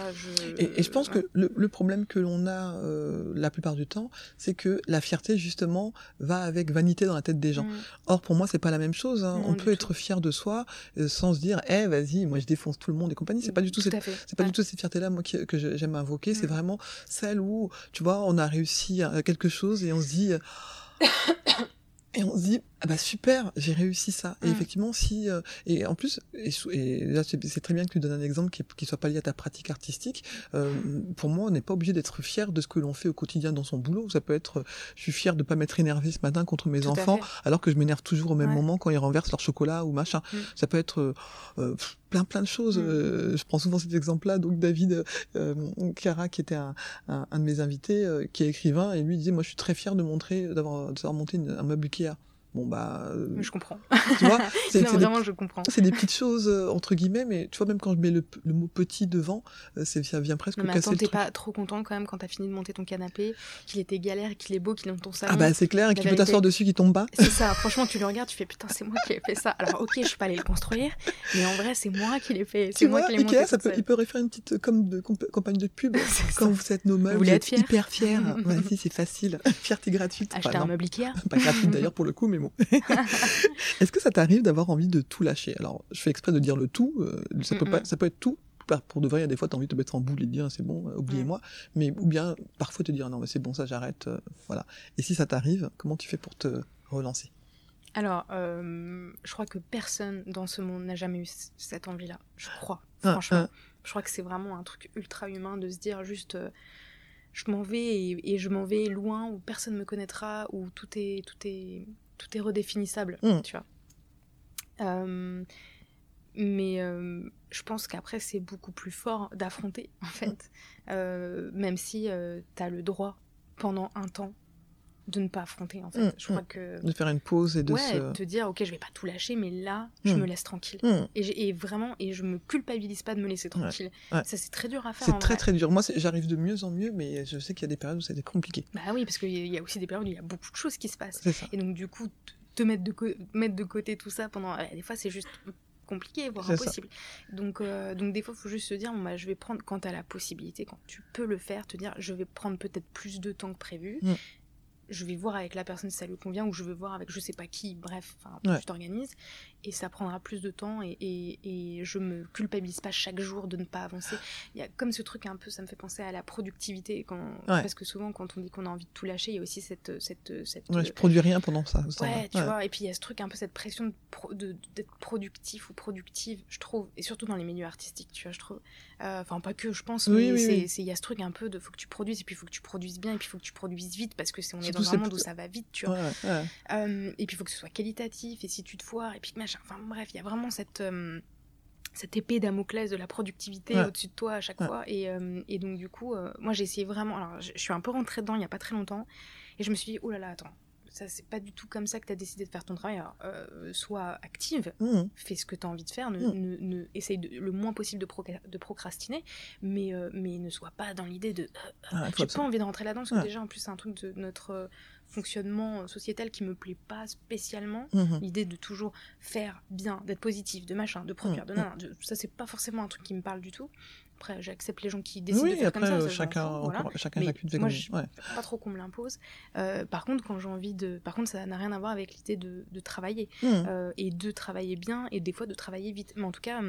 [SPEAKER 1] et, je pense que le, problème que l'on a euh, la plupart du temps, c'est que la fierté, justement, va avec vanité dans la tête des gens. Mm. Or, pour moi, c'est pas la même chose. Hein. On peut être fier de soi euh, sans se dire, eh, vas-y, moi je défonce tout le monde et compagnie. C'est pas du tout cette, c'est pas du tout cette fierté-là, moi, que j'aime invoquer. C'est mm. vraiment celle où, tu vois, on a réussi quelque chose et on se dit, et on se dit, ah bah super, j'ai réussi ça. Et mm. effectivement, si euh, et en plus, et, là c'est très bien que tu donnes un exemple qui, qui soit pas lié à ta pratique artistique. Euh, pour moi, on n'est pas obligé d'être fier de ce que l'on fait au quotidien dans son boulot. Ça peut être, je suis fier de pas m'être énervé ce matin contre mes enfants, alors que je m'énerve toujours au même moment quand ils renversent leur chocolat ou machin. Mm. Ça peut être euh, plein plein de choses. Mm. je prends souvent cet exemple-là. Donc David Cara, qui était un, un, de mes invités, qui est écrivain, et lui disait, moi je suis très fier de montrer, d'avoir de savoir monter un meuble Ikea bon bah. euh,
[SPEAKER 6] Je comprends.
[SPEAKER 1] Tu vois, c'est
[SPEAKER 6] Non,
[SPEAKER 1] des,
[SPEAKER 6] je comprends.
[SPEAKER 1] c'est des petites choses euh, entre guillemets, mais tu vois même quand je mets le, le mot petit devant, euh, c'est ça vient presque
[SPEAKER 6] Non, mais
[SPEAKER 1] casser
[SPEAKER 6] attends,
[SPEAKER 1] le
[SPEAKER 6] t'es
[SPEAKER 1] truc.
[SPEAKER 6] pas trop content quand même quand t'as fini de monter ton canapé, qu'il était galère, qu'il est beau, qu'il est dans ton salon.
[SPEAKER 1] Ah bah c'est clair, et qu'il peut t'asseoir dessus, qui tombe pas.
[SPEAKER 6] C'est ça, franchement, tu le regardes, tu fais putain, c'est moi qui ai fait ça. Alors, ok, je suis pas allée le construire, mais en vrai, c'est moi qui l'ai fait.
[SPEAKER 1] Tu
[SPEAKER 6] C'est moi
[SPEAKER 1] vois,
[SPEAKER 6] qui l'ai monté.
[SPEAKER 1] Ça peut, il pourrait faire une petite comme de comp- campagne de pub. Quand
[SPEAKER 6] ça.
[SPEAKER 1] vous êtes nos meubles, vous êtes
[SPEAKER 6] fiers
[SPEAKER 1] hyper fiers. Vas-y, c'est facile. Fierté gratuite.
[SPEAKER 6] Acheter un meuble Ikea.
[SPEAKER 1] Pas gratuite d'ailleurs pour le coup, mais Est-ce que ça t'arrive d'avoir envie de tout lâcher? Alors, je fais exprès de dire le tout. euh, ça, peut
[SPEAKER 6] Mm-mm.
[SPEAKER 1] pas, ça peut être tout. Pour de vrai, il y a des fois, tu as envie de te mettre en boule et de dire c'est bon, euh, oubliez-moi. Mais ou bien parfois te dire non, mais c'est bon, ça j'arrête. euh, voilà. Et si ça t'arrive, comment tu fais pour te relancer?
[SPEAKER 6] Alors, euh, je crois que personne dans ce monde n'a jamais eu cette envie-là. Je crois,
[SPEAKER 1] Ah,
[SPEAKER 6] franchement.
[SPEAKER 1] ah.
[SPEAKER 6] Je crois que c'est vraiment un truc ultra humain de se dire juste, euh, je m'en vais et, et je m'en vais loin où personne me connaîtra, où tout est, tout est, tout est redéfinissable,
[SPEAKER 1] Mm.
[SPEAKER 6] tu vois. Euh, mais euh, je pense qu'après, c'est beaucoup plus fort d'affronter, en fait. Euh, même si tu as le droit, pendant un temps, de ne pas affronter, en fait.
[SPEAKER 1] Mm,
[SPEAKER 6] Je crois
[SPEAKER 1] mm.
[SPEAKER 6] que
[SPEAKER 1] De faire une pause et de
[SPEAKER 6] ouais,
[SPEAKER 1] se.
[SPEAKER 6] te dire ok je vais pas tout lâcher mais là je
[SPEAKER 1] Mm.
[SPEAKER 6] me laisse tranquille et, vraiment et je me culpabilise pas de me laisser tranquille
[SPEAKER 1] ouais.
[SPEAKER 6] ça c'est très dur à faire
[SPEAKER 1] C'est très
[SPEAKER 6] vrai.
[SPEAKER 1] très dur. Moi, j'arrive de mieux en mieux, mais je sais qu'il y a des périodes où c'est compliqué.
[SPEAKER 6] bah oui parce qu'il y a- il y a aussi des périodes où il y a beaucoup de choses qui se passent
[SPEAKER 1] ça.
[SPEAKER 6] et donc du coup te- mettre de, co- mettre de côté tout ça pendant des fois c'est juste compliqué voire
[SPEAKER 1] ça.
[SPEAKER 6] impossible donc euh, donc des fois il faut juste se dire bah, je vais prendre quand tu as la possibilité quand tu peux le faire te dire je vais prendre peut-être plus de temps que prévu
[SPEAKER 1] Mm.
[SPEAKER 6] Je vais voir avec la personne si ça lui convient ou je vais voir avec je sais pas qui, bref, enfin,
[SPEAKER 1] Ouais.
[SPEAKER 6] tu t'organises et ça prendra plus de temps et, et, et je me culpabilise pas chaque jour de ne pas avancer. Il y a comme ce truc un peu, ça me fait penser à la productivité quand, parce que souvent quand on dit qu'on a envie de tout lâcher, il y a aussi cette cette cette
[SPEAKER 1] Ouais, je produis rien pendant ça.
[SPEAKER 6] Ouais, tu vois, et puis il y a ce truc un peu cette pression de pro- d'être productif ou productive, je trouve, et surtout dans les milieux artistiques, tu vois, je trouve. Euh, Enfin, pas que, je pense,
[SPEAKER 1] Oui,
[SPEAKER 6] mais
[SPEAKER 1] oui,
[SPEAKER 6] c'est-
[SPEAKER 1] oui.
[SPEAKER 6] c'est- il y a ce truc un peu de faut que tu produises, et puis il faut que tu produises bien, et puis il faut que tu produises vite, parce que c'est on est dans un monde
[SPEAKER 1] plus-
[SPEAKER 6] où ça va vite, tu vois. Euh, et puis il faut que ce soit qualitatif, et si tu te foires, et puis machin. Enfin bref, il y a vraiment cette, euh, cette épée Damoclès de la productivité
[SPEAKER 1] Ouais.
[SPEAKER 6] au-dessus de toi à chaque
[SPEAKER 1] Ouais.
[SPEAKER 6] fois. Et, euh, et donc du coup, euh, moi j'ai essayé vraiment. Alors je je suis un peu rentrée dedans il n'y a pas très longtemps, et je me suis dit, oh là là, attends. Ça, c'est pas du tout comme ça que tu as décidé de faire ton travail. Alors, euh, sois active,
[SPEAKER 1] Mhm.
[SPEAKER 6] fais ce que tu as envie de faire, ne,
[SPEAKER 1] Mm.
[SPEAKER 6] ne, ne- essaye de- le moins possible de, proca- de procrastiner, mais, euh, mais ne sois pas dans l'idée de. euh,
[SPEAKER 1] Ah,
[SPEAKER 6] J'ai pas envie de rentrer là-dedans, parce que
[SPEAKER 1] Ouais.
[SPEAKER 6] déjà, en plus, c'est un truc de notre fonctionnement euh, sociétal qui me plaît pas spécialement.
[SPEAKER 1] Mhm.
[SPEAKER 6] L'idée de toujours faire bien, d'être positif, de machin, de produire,
[SPEAKER 1] Mm,
[SPEAKER 6] de nan, de- ça, c'est pas forcément un truc qui me parle du tout. Après, j'accepte les gens qui décident de
[SPEAKER 1] Oui,
[SPEAKER 6] faire
[SPEAKER 1] après,
[SPEAKER 6] comme ça.
[SPEAKER 1] euh,
[SPEAKER 6] ça,
[SPEAKER 1] chacun,
[SPEAKER 6] voilà.
[SPEAKER 1] chacun,
[SPEAKER 6] Mais
[SPEAKER 1] chacune
[SPEAKER 6] moi,
[SPEAKER 1] comme
[SPEAKER 6] je-
[SPEAKER 1] ouais.
[SPEAKER 6] pas trop qu'on me l'impose. Euh, par contre, quand j'ai envie de. Par contre, ça n'a rien à voir avec l'idée de, de travailler. Euh, et de travailler bien, et des fois de travailler vite. Mais en tout cas.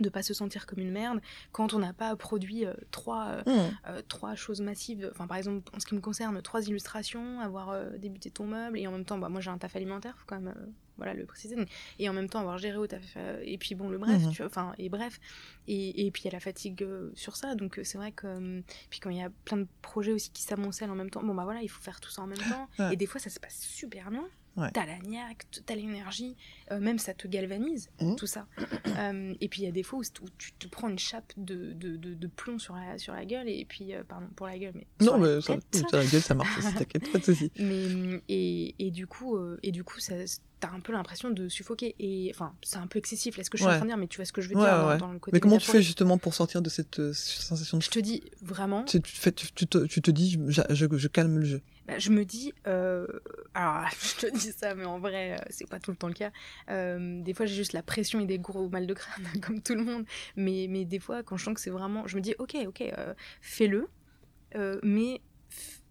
[SPEAKER 6] Hum, de pas se sentir comme une merde quand on n'a pas produit euh, trois, euh,
[SPEAKER 1] Mhm.
[SPEAKER 6] euh, trois choses massives. Enfin, par exemple, en ce qui me concerne, trois illustrations, avoir débuté ton meuble, et en même temps, bah, moi j'ai un taf alimentaire, faut quand même voilà, le préciser, et en même temps avoir géré au taf, et puis bon, le bref,
[SPEAKER 1] Mhm.
[SPEAKER 6] tu vois, enfin, et bref, et, et puis il y a la fatigue sur ça, donc c'est vrai que, euh, puis quand il y a plein de projets aussi qui s'amoncellent en même temps, bon bah voilà, il faut faire tout ça en même temps,
[SPEAKER 1] Ouais.
[SPEAKER 6] et des fois ça se passe super bien.
[SPEAKER 1] Ouais.
[SPEAKER 6] T'as la niaque, t'as l'énergie, euh, même ça te galvanise,
[SPEAKER 1] Mhm.
[SPEAKER 6] tout ça. Euh, et puis il y a des fois où, où tu te prends une chape de, de, de, de plomb sur la, sur la gueule, et puis, euh, pardon pour la gueule, mais.
[SPEAKER 1] Non,
[SPEAKER 6] sur la
[SPEAKER 1] mais ça,
[SPEAKER 6] tête.
[SPEAKER 1] sur la gueule, ça marche aussi, t'inquiète, pas de soucis.
[SPEAKER 6] Mais, et, et du coup, et du coup ça, t'as un peu l'impression de suffoquer. Et enfin, c'est un peu excessif là ce que je suis
[SPEAKER 1] Ouais.
[SPEAKER 6] en train de dire, mais tu vois ce que je veux
[SPEAKER 1] Ouais,
[SPEAKER 6] dire dans, le côté.
[SPEAKER 1] Mais comment tu fais justement pour sortir de cette sensation de
[SPEAKER 6] Je te dis vraiment,
[SPEAKER 1] Tu, tu fais- tu- tu te, tu te dis, je, je- je calme le jeu.
[SPEAKER 6] Bah, je me dis, euh, alors je te dis ça, mais en vrai, euh, c'est pas tout le temps le cas. Euh, des fois, j'ai juste la pression et des gros mal de crâne, comme tout le monde. Mais, mais des fois, quand je sens que c'est vraiment, je me dis, ok, ok, euh, fais-le, mais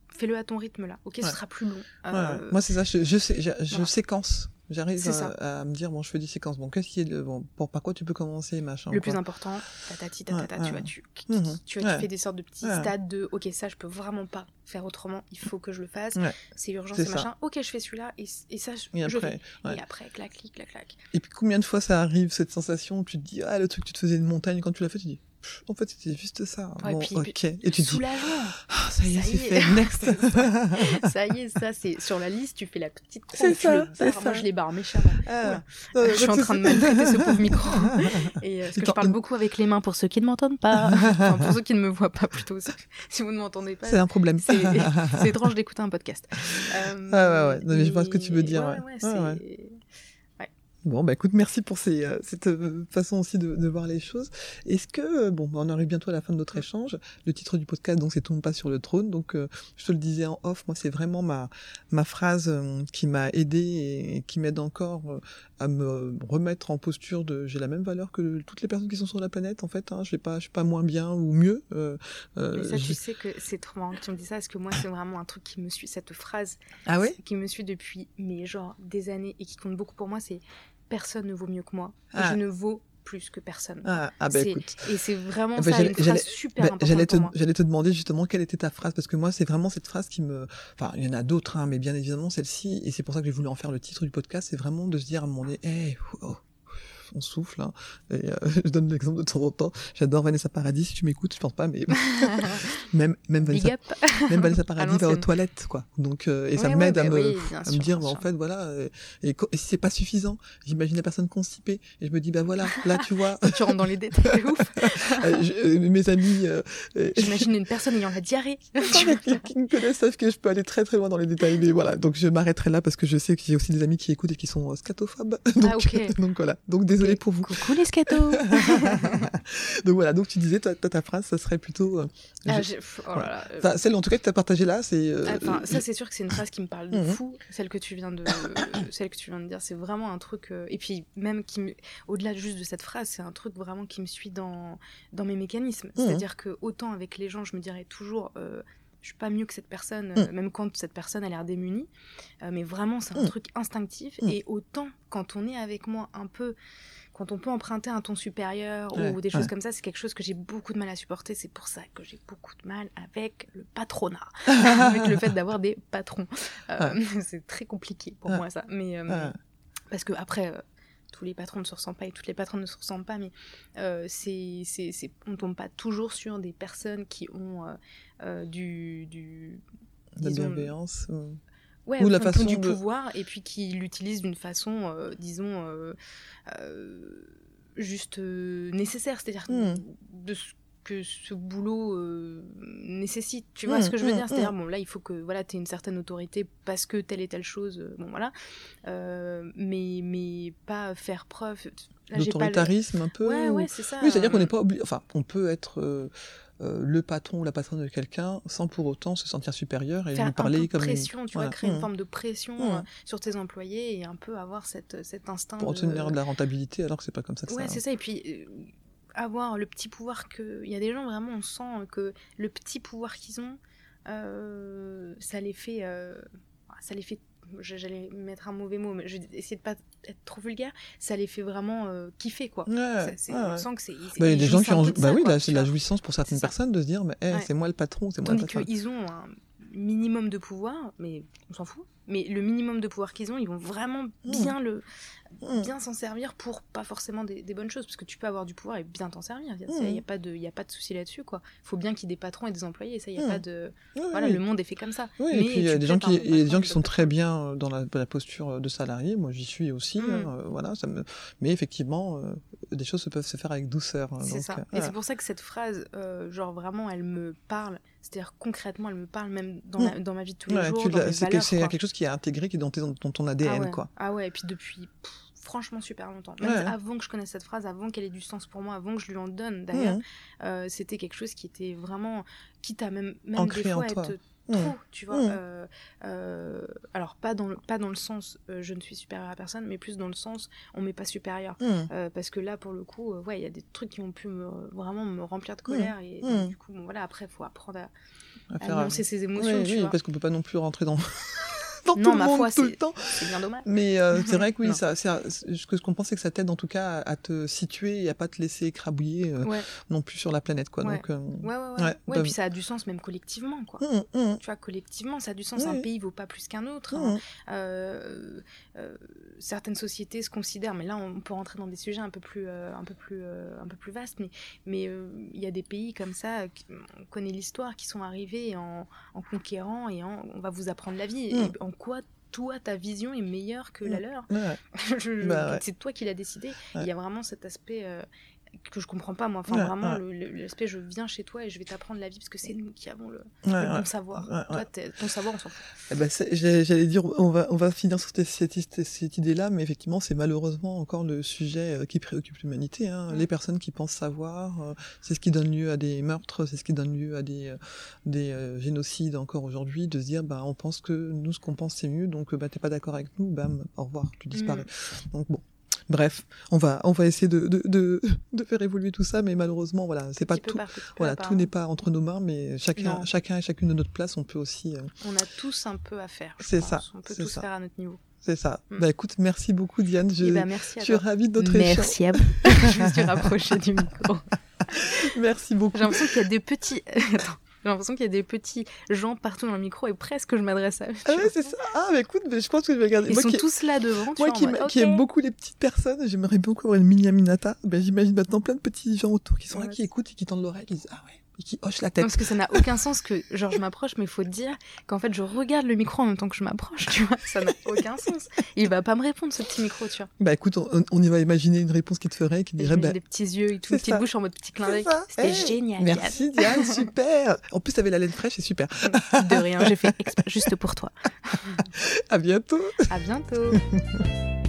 [SPEAKER 6] fais-le à ton rythme là. Ok,
[SPEAKER 1] Ouais.
[SPEAKER 6] ce sera plus long.
[SPEAKER 1] Moi, c'est ça, je, je, sais- je, je
[SPEAKER 6] voilà.
[SPEAKER 1] séquence. J'arrive à, à me dire, bon, je fais des séquences. Bon, qu'est-ce qui est le, bon, pour, par quoi tu peux commencer, machin.
[SPEAKER 6] le
[SPEAKER 1] quoi.
[SPEAKER 6] plus important, tatati, tatata,
[SPEAKER 1] Ouais,
[SPEAKER 6] tu vois,
[SPEAKER 1] ouais.
[SPEAKER 6] tu,
[SPEAKER 1] Mhm.
[SPEAKER 6] tu, vois,
[SPEAKER 1] Ouais.
[SPEAKER 6] tu fais des sortes de petits stades de ok, ça je peux vraiment pas faire autrement, il faut que je le fasse, c'est urgent,
[SPEAKER 1] C'est
[SPEAKER 6] machin, ok, je fais celui-là et, et ça je,
[SPEAKER 1] Et
[SPEAKER 6] je
[SPEAKER 1] après,
[SPEAKER 6] fais. Et après, clac, clic, clac, clac.
[SPEAKER 1] Et puis combien de fois ça arrive, cette sensation où tu te dis, ah, le truc, tu te faisais une montagne, quand tu l'as fait, tu dis, en fait, c'était juste ça.
[SPEAKER 6] Ouais,
[SPEAKER 1] bon,
[SPEAKER 6] puis-
[SPEAKER 1] ok.
[SPEAKER 6] puis-
[SPEAKER 1] Et tu te dis, ah, ça y est,
[SPEAKER 6] Ça
[SPEAKER 1] c'est
[SPEAKER 6] y est.
[SPEAKER 1] fait. Next.
[SPEAKER 6] ça y est, ça c'est sur la liste, tu fais la petite
[SPEAKER 1] C'est ça,
[SPEAKER 6] le
[SPEAKER 1] c'est
[SPEAKER 6] barres.
[SPEAKER 1] ça.
[SPEAKER 6] Moi je les barre méchamment.
[SPEAKER 1] Ah. Euh,
[SPEAKER 6] je suis en train de maltraiter ce pauvre micro. Et euh, parce que je parle
[SPEAKER 1] euh,
[SPEAKER 6] beaucoup avec les mains pour ceux qui ne m'entendent pas. Enfin, pour ceux qui ne me voient pas plutôt. Si- vous ne m'entendez pas.
[SPEAKER 1] C'est un problème.
[SPEAKER 6] C'est c'est étrange d'écouter un podcast. Euh,
[SPEAKER 1] Ah ouais, ouais. Non, mais je vois ce que tu veux dire,
[SPEAKER 6] Ouais,
[SPEAKER 1] ouais.
[SPEAKER 6] ouais,
[SPEAKER 1] ouais. Bon, bah écoute, merci pour ces, euh, cette euh, façon aussi de, de voir les choses. Est-ce que, euh, bon, bah, on arrive bientôt à la fin de notre échange. Le titre du podcast, donc, c'est Tombe pas sur le trône. Donc, euh, je te le disais en off, moi, c'est vraiment ma, ma phrase qui m'a aidé et, qui m'aide encore à me remettre en posture de j'ai la même valeur que toutes les personnes qui sont sur la planète, en fait. Hein, je je suis pas moins bien ou mieux.
[SPEAKER 6] Mais ça, tu sais que c'est trop marrant que tu me dis ça, parce que moi, c'est vraiment un truc qui me suit, cette phrase
[SPEAKER 1] Ah
[SPEAKER 6] qui me suit depuis, mais genre, des années, et qui compte beaucoup pour moi, c'est personne ne vaut mieux que moi. et
[SPEAKER 1] Ah.
[SPEAKER 6] Je ne vaux plus que personne.
[SPEAKER 1] Ah, ah bah écoute.
[SPEAKER 6] Et c'est vraiment
[SPEAKER 1] bah,
[SPEAKER 6] ça,
[SPEAKER 1] j'allais-
[SPEAKER 6] une phrase
[SPEAKER 1] j'allais-
[SPEAKER 6] super
[SPEAKER 1] bah,
[SPEAKER 6] importante
[SPEAKER 1] J'allais te, demander justement quelle était ta phrase, parce que moi, c'est vraiment cette phrase qui me. Enfin, il y en a d'autres, hein, mais bien évidemment, celle-ci, et c'est pour ça que j'ai voulu en faire le titre du podcast, c'est vraiment de se dire à un moment donné, hey, oh, on souffle. Hein. Et, euh, je donne l'exemple de temps en temps. J'adore Vanessa Paradis, si tu m'écoutes, je pense pas, mais même, même, Vanessa, même Vanessa Paradis va aux toilettes, quoi. Donc, euh, et ça m'aide
[SPEAKER 6] ouais,
[SPEAKER 1] à
[SPEAKER 6] bah
[SPEAKER 1] me,
[SPEAKER 6] oui,
[SPEAKER 1] à
[SPEAKER 6] sûr,
[SPEAKER 1] me dire, bah, en fait, voilà, euh, et, co- et si c'est pas suffisant, j'imagine la personne constipée, et je me dis, bah voilà, là, tu vois,
[SPEAKER 6] tu rentres dans les détails, ouf.
[SPEAKER 1] je- mes amis,
[SPEAKER 6] J'imagine une personne ayant la diarrhée.
[SPEAKER 1] qui, qui me connaissent savent que je peux aller très très loin dans les détails, mais voilà, donc je m'arrêterai là parce que je sais qu'il y a aussi des amis qui écoutent et qui sont scatophobes. Donc,
[SPEAKER 6] Ah,
[SPEAKER 1] donc voilà, donc désolé pour vous.
[SPEAKER 6] Coucou les scatos
[SPEAKER 1] Donc voilà, donc tu disais, toi, toi, ta phrase, ça serait plutôt... euh,
[SPEAKER 6] Ah,
[SPEAKER 1] je-
[SPEAKER 6] j'ai- pff, oh là
[SPEAKER 1] voilà.
[SPEAKER 6] là, euh,
[SPEAKER 1] Enfin, celle en tout cas que tu as partagée là, c'est... euh,
[SPEAKER 6] Ah, Enfin, ça
[SPEAKER 1] euh,
[SPEAKER 6] c'est sûr que c'est une phrase qui me parle de
[SPEAKER 1] Mhm.
[SPEAKER 6] fou. Celle que tu viens de, celle que tu viens de dire, c'est vraiment un truc. euh, Et puis même qui, me- au-delà juste de cette phrase, c'est un truc vraiment qui me suit dans dans mes mécanismes.
[SPEAKER 1] Mhm.
[SPEAKER 6] C'est-à-dire que autant avec les gens, je me dirais toujours. Euh, je suis pas mieux que cette personne, euh,
[SPEAKER 1] Mhm.
[SPEAKER 6] même quand cette personne a l'air démunie. Euh, mais vraiment, c'est un
[SPEAKER 1] Mhm.
[SPEAKER 6] truc instinctif.
[SPEAKER 1] Mhm.
[SPEAKER 6] Et autant quand on est avec moi un peu, quand on peut emprunter un ton supérieur
[SPEAKER 1] Ouais,
[SPEAKER 6] ou des choses
[SPEAKER 1] ouais.
[SPEAKER 6] comme ça, c'est quelque chose que j'ai beaucoup de mal à supporter. C'est pour ça que j'ai beaucoup de mal avec le patronat, avec le fait d'avoir des patrons. Euh, c'est très compliqué pour moi ça. Mais euh, parce que après. Tous les patrons ne se ressemblent pas et toutes les patronnes ne se ressemblent pas, mais euh, c'est, on ne tombe pas toujours sur des personnes qui ont euh, euh, du, du
[SPEAKER 1] La
[SPEAKER 6] disons,
[SPEAKER 1] bienveillance. euh,
[SPEAKER 6] Ouais,
[SPEAKER 1] Ou la façon
[SPEAKER 6] du
[SPEAKER 1] de-
[SPEAKER 6] pouvoir et puis qui l'utilisent d'une façon, euh, disons, juste nécessaire, c'est-à-dire de ce que ce boulot euh, nécessite. Tu vois
[SPEAKER 1] Hmm,
[SPEAKER 6] ce que je veux
[SPEAKER 1] hmm,
[SPEAKER 6] dire? C'est-à-dire,
[SPEAKER 1] hmm.
[SPEAKER 6] bon, là, il faut que voilà, tu aies une certaine autorité parce que telle et telle chose, euh, bon, voilà. Euh, mais, mais pas faire preuve. Le-
[SPEAKER 1] D'autoritarisme un peu.
[SPEAKER 6] Ouais,
[SPEAKER 1] ou-
[SPEAKER 6] ouais, c'est ça.
[SPEAKER 1] Oui, c'est-à-dire qu'on n'est pas obligé. Enfin, on peut être euh, le patron ou la patronne de quelqu'un sans pour autant se sentir supérieur et
[SPEAKER 6] faire
[SPEAKER 1] lui
[SPEAKER 6] un
[SPEAKER 1] parler
[SPEAKER 6] peu de
[SPEAKER 1] comme une-
[SPEAKER 6] pression, tu vois, créer une
[SPEAKER 1] Mmh.
[SPEAKER 6] forme de pression
[SPEAKER 1] Mmh.
[SPEAKER 6] euh, sur tes employés et un peu avoir cette, cet instinct
[SPEAKER 1] pour obtenir de la rentabilité alors que c'est pas comme ça que
[SPEAKER 6] Ouais,
[SPEAKER 1] ça.
[SPEAKER 6] c'est ça. Et puis, euh, avoir le petit pouvoir que. Il y a des gens, vraiment, on sent que le petit pouvoir qu'ils ont, euh, ça les fait. euh, Ça les fait. J'allais mettre un mauvais mot, mais je vais essayer de pas être trop vulgaire. Ça les fait vraiment euh, kiffer, quoi.
[SPEAKER 1] Ouais,
[SPEAKER 6] Ça, c'est-
[SPEAKER 1] ouais,
[SPEAKER 6] on
[SPEAKER 1] ouais.
[SPEAKER 6] sent que c'est. ils-
[SPEAKER 1] Bah, il y a
[SPEAKER 6] ils
[SPEAKER 1] des gens qui en Bah
[SPEAKER 6] ça,
[SPEAKER 1] oui, c'est de la jouissance pour certaines personnes de se dire, mais hey,
[SPEAKER 6] Ouais.
[SPEAKER 1] c'est moi le patron, c'est moi
[SPEAKER 6] Tandis
[SPEAKER 1] patronne.
[SPEAKER 6] qu'ils ont un minimum de pouvoir, mais on s'en fout. Mais le minimum de pouvoir qu'ils ont, ils vont vraiment bien le
[SPEAKER 1] Mmh.
[SPEAKER 6] Bien s'en servir pour pas forcément des, des bonnes choses, parce que tu peux avoir du pouvoir et bien t'en servir. Il n'y a pas de il y a pas de souci là-dessus quoi. Faut bien qu'il y ait des patrons et des employés. Ça, il y a
[SPEAKER 1] Mmh.
[SPEAKER 6] pas de
[SPEAKER 1] Oui,
[SPEAKER 6] voilà,
[SPEAKER 1] oui.
[SPEAKER 6] le monde est fait comme ça.
[SPEAKER 1] Oui,
[SPEAKER 6] Mais
[SPEAKER 1] et puis il y a des gens qui, y a des gens qui sont très bien euh, dans la, la posture de salarié. Moi, j'y suis aussi.
[SPEAKER 6] Mm.
[SPEAKER 1] hein, euh, voilà, ça me. Mais effectivement, euh, des choses peuvent se faire avec douceur. hein,
[SPEAKER 6] C'est ça.
[SPEAKER 1] euh,
[SPEAKER 6] Et
[SPEAKER 1] voilà.
[SPEAKER 6] c'est pour ça que cette phrase, euh, genre vraiment, elle me parle. C'est-à-dire concrètement, elle me parle même dans,
[SPEAKER 1] Mm.
[SPEAKER 6] la- dans ma vie de tous les
[SPEAKER 1] Ouais,
[SPEAKER 6] jours.
[SPEAKER 1] c'est que quelque chose qui est intégré, qui est dans, tes- dans ton ADN,
[SPEAKER 6] ah ouais.
[SPEAKER 1] quoi.
[SPEAKER 6] Ah ouais, et puis depuis pff, franchement super longtemps. Même
[SPEAKER 1] Ouais.
[SPEAKER 6] avant que je connaisse cette phrase, avant qu'elle ait du sens pour moi, avant que je lui en donne d'ailleurs,
[SPEAKER 1] Mhm.
[SPEAKER 6] euh, c'était quelque chose qui était vraiment, quitte à même, même
[SPEAKER 1] Ancré
[SPEAKER 6] des fois être. Trop, tu vois.
[SPEAKER 1] Mhm.
[SPEAKER 6] euh, euh, alors pas dans le, pas dans le sens euh, je ne suis supérieure à personne, mais plus dans le sens on m'est pas supérieur. Euh, parce que là pour le coup, euh, ouais, il y a des trucs qui ont pu me, vraiment me remplir de colère et du coup, bon, voilà, après faut apprendre à,
[SPEAKER 1] À
[SPEAKER 6] à
[SPEAKER 1] faire,
[SPEAKER 6] nuancer ses émotions,
[SPEAKER 1] Oui,
[SPEAKER 6] tu
[SPEAKER 1] oui,
[SPEAKER 6] vois.
[SPEAKER 1] parce qu'on peut pas non plus rentrer dans, temps,
[SPEAKER 6] non,
[SPEAKER 1] tout le monde,
[SPEAKER 6] foi,
[SPEAKER 1] tout le
[SPEAKER 6] c'est-
[SPEAKER 1] temps.
[SPEAKER 6] C'est bien dommage.
[SPEAKER 1] Mais euh, c'est vrai que oui,
[SPEAKER 6] Non.
[SPEAKER 1] ça, ça, ce que je comprends, c'est que ça t'aide en tout cas à, à te situer et à pas te laisser écrabouiller euh,
[SPEAKER 6] Ouais.
[SPEAKER 1] non plus sur la planète, quoi.
[SPEAKER 6] Ouais.
[SPEAKER 1] Donc, euh,
[SPEAKER 6] Ouais, ouais, ouais.
[SPEAKER 1] ouais, bah,
[SPEAKER 6] puis ça a du sens même collectivement, quoi.
[SPEAKER 1] hum, hum,
[SPEAKER 6] Tu vois, collectivement, ça a du sens. Un pays vaut pas plus qu'un autre.
[SPEAKER 1] hum.
[SPEAKER 6] hein. Certaines sociétés se considèrent, mais là, on peut rentrer dans des sujets un peu plus, un peu plus, un peu plus vastes. Mais, mais il y a des pays comme ça, qui- on connaît l'histoire, qui sont arrivés en, en conquérant et en, on va vous apprendre la vie. Et en quoi toi, ta vision est meilleure que la
[SPEAKER 1] Mm.
[SPEAKER 6] leur
[SPEAKER 1] Ouais. Bah ouais.
[SPEAKER 6] C'est toi qui l'as décidé. Il y a vraiment cet aspect euh, que je comprends pas, moi. Enfin,
[SPEAKER 1] Ouais,
[SPEAKER 6] vraiment,
[SPEAKER 1] ouais.
[SPEAKER 6] l'aspect je viens chez toi et je vais t'apprendre la vie parce que c'est nous qui avons le,
[SPEAKER 1] Ouais,
[SPEAKER 6] le bon savoir.
[SPEAKER 1] Ouais,
[SPEAKER 6] Toi, ton savoir, on s'en fout.
[SPEAKER 1] Eh ben, j'allais dire, on va, on va finir sur cette, cette, cette idée-là, mais effectivement, c'est malheureusement encore le sujet euh, qui préoccupe l'humanité. Hein.
[SPEAKER 6] Mm.
[SPEAKER 1] Les personnes qui pensent savoir, euh, c'est ce qui donne lieu à des meurtres, c'est ce qui donne lieu à des, euh, des génocides encore aujourd'hui, de se dire, bah, on pense que nous, ce qu'on pense, c'est mieux, donc, bah, t'es pas d'accord avec nous, bam, au revoir, tu disparais. Donc, bon. Bref, on va, on va essayer de, de, de, de faire évoluer tout ça, mais malheureusement, voilà, c'est pas tout. Voilà, tout n'est pas entre nos mains, mais chacun,
[SPEAKER 6] Non.
[SPEAKER 1] chacun et chacune de notre place, on peut aussi. euh,
[SPEAKER 6] On a tous un peu à faire.
[SPEAKER 1] C'est ça,
[SPEAKER 6] On peut
[SPEAKER 1] c'est
[SPEAKER 6] tous
[SPEAKER 1] ça.
[SPEAKER 6] faire à notre niveau.
[SPEAKER 1] C'est ça.
[SPEAKER 6] Mm.
[SPEAKER 1] Bah écoute, merci beaucoup Diane. Je,
[SPEAKER 6] ben, merci à
[SPEAKER 1] je suis ravie de notre échange.
[SPEAKER 6] Merci à vous. je me suis rapprochée du micro.
[SPEAKER 1] Merci beaucoup.
[SPEAKER 6] J'ai l'impression qu'il y a des petits. Attends. J'ai l'impression qu'il y a des petits gens partout dans le micro et presque je m'adresse à eux.
[SPEAKER 1] Ah ouais, c'est ça. Ah bah écoute, mais je pense que je vais regarder.
[SPEAKER 6] Ils
[SPEAKER 1] moi
[SPEAKER 6] sont
[SPEAKER 1] qui,
[SPEAKER 6] tous là devant. tu
[SPEAKER 1] moi
[SPEAKER 6] vois,
[SPEAKER 1] qui,
[SPEAKER 6] mode,
[SPEAKER 1] aime beaucoup les petites personnes, j'aimerais beaucoup avoir une mini Aminata. Ben j'imagine maintenant plein de petits gens autour qui sont là, qui écoutent et qui tendent l'oreille, qui disent ah ouais, et qui hochent la
[SPEAKER 6] Non,
[SPEAKER 1] tête.
[SPEAKER 6] parce que ça n'a aucun sens que genre je m'approche, mais il faut dire qu'en fait je regarde le micro en même temps que je m'approche, tu vois. Ça n'a aucun sens. Il va pas me répondre ce petit micro, tu vois.
[SPEAKER 1] Bah écoute, on, on y va imaginer une réponse qui te ferait, qui dirait bah,
[SPEAKER 6] des petits yeux et tout, petite
[SPEAKER 1] ça.
[SPEAKER 6] bouche en mode petit clin d'œil. C'était
[SPEAKER 1] Eh,
[SPEAKER 6] génial.
[SPEAKER 1] Merci Diane, super. En plus, t'avais la laine fraîche, c'est super.
[SPEAKER 6] Yann. De rien, j'ai fait juste pour toi.
[SPEAKER 1] À bientôt.
[SPEAKER 6] À bientôt.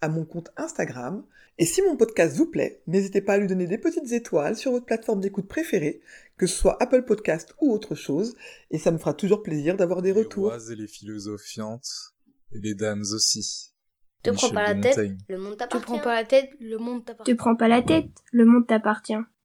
[SPEAKER 10] à mon compte Instagram. Et si mon podcast vous plaît, n'hésitez pas à lui donner des petites étoiles sur votre plateforme d'écoute préférée, que ce soit Apple Podcast ou autre chose, et ça me fera toujours plaisir d'avoir des
[SPEAKER 7] Les
[SPEAKER 10] retours.
[SPEAKER 7] rois et les philosophiantes, et les dames aussi.
[SPEAKER 3] Te prends pas la tête,
[SPEAKER 7] Montaigne.
[SPEAKER 3] le monde
[SPEAKER 5] Te
[SPEAKER 3] t'appartient.
[SPEAKER 5] prends pas la tête,
[SPEAKER 3] Le monde
[SPEAKER 5] te
[SPEAKER 3] t'appartient.
[SPEAKER 5] prends pas la tête, le monde t'appartient.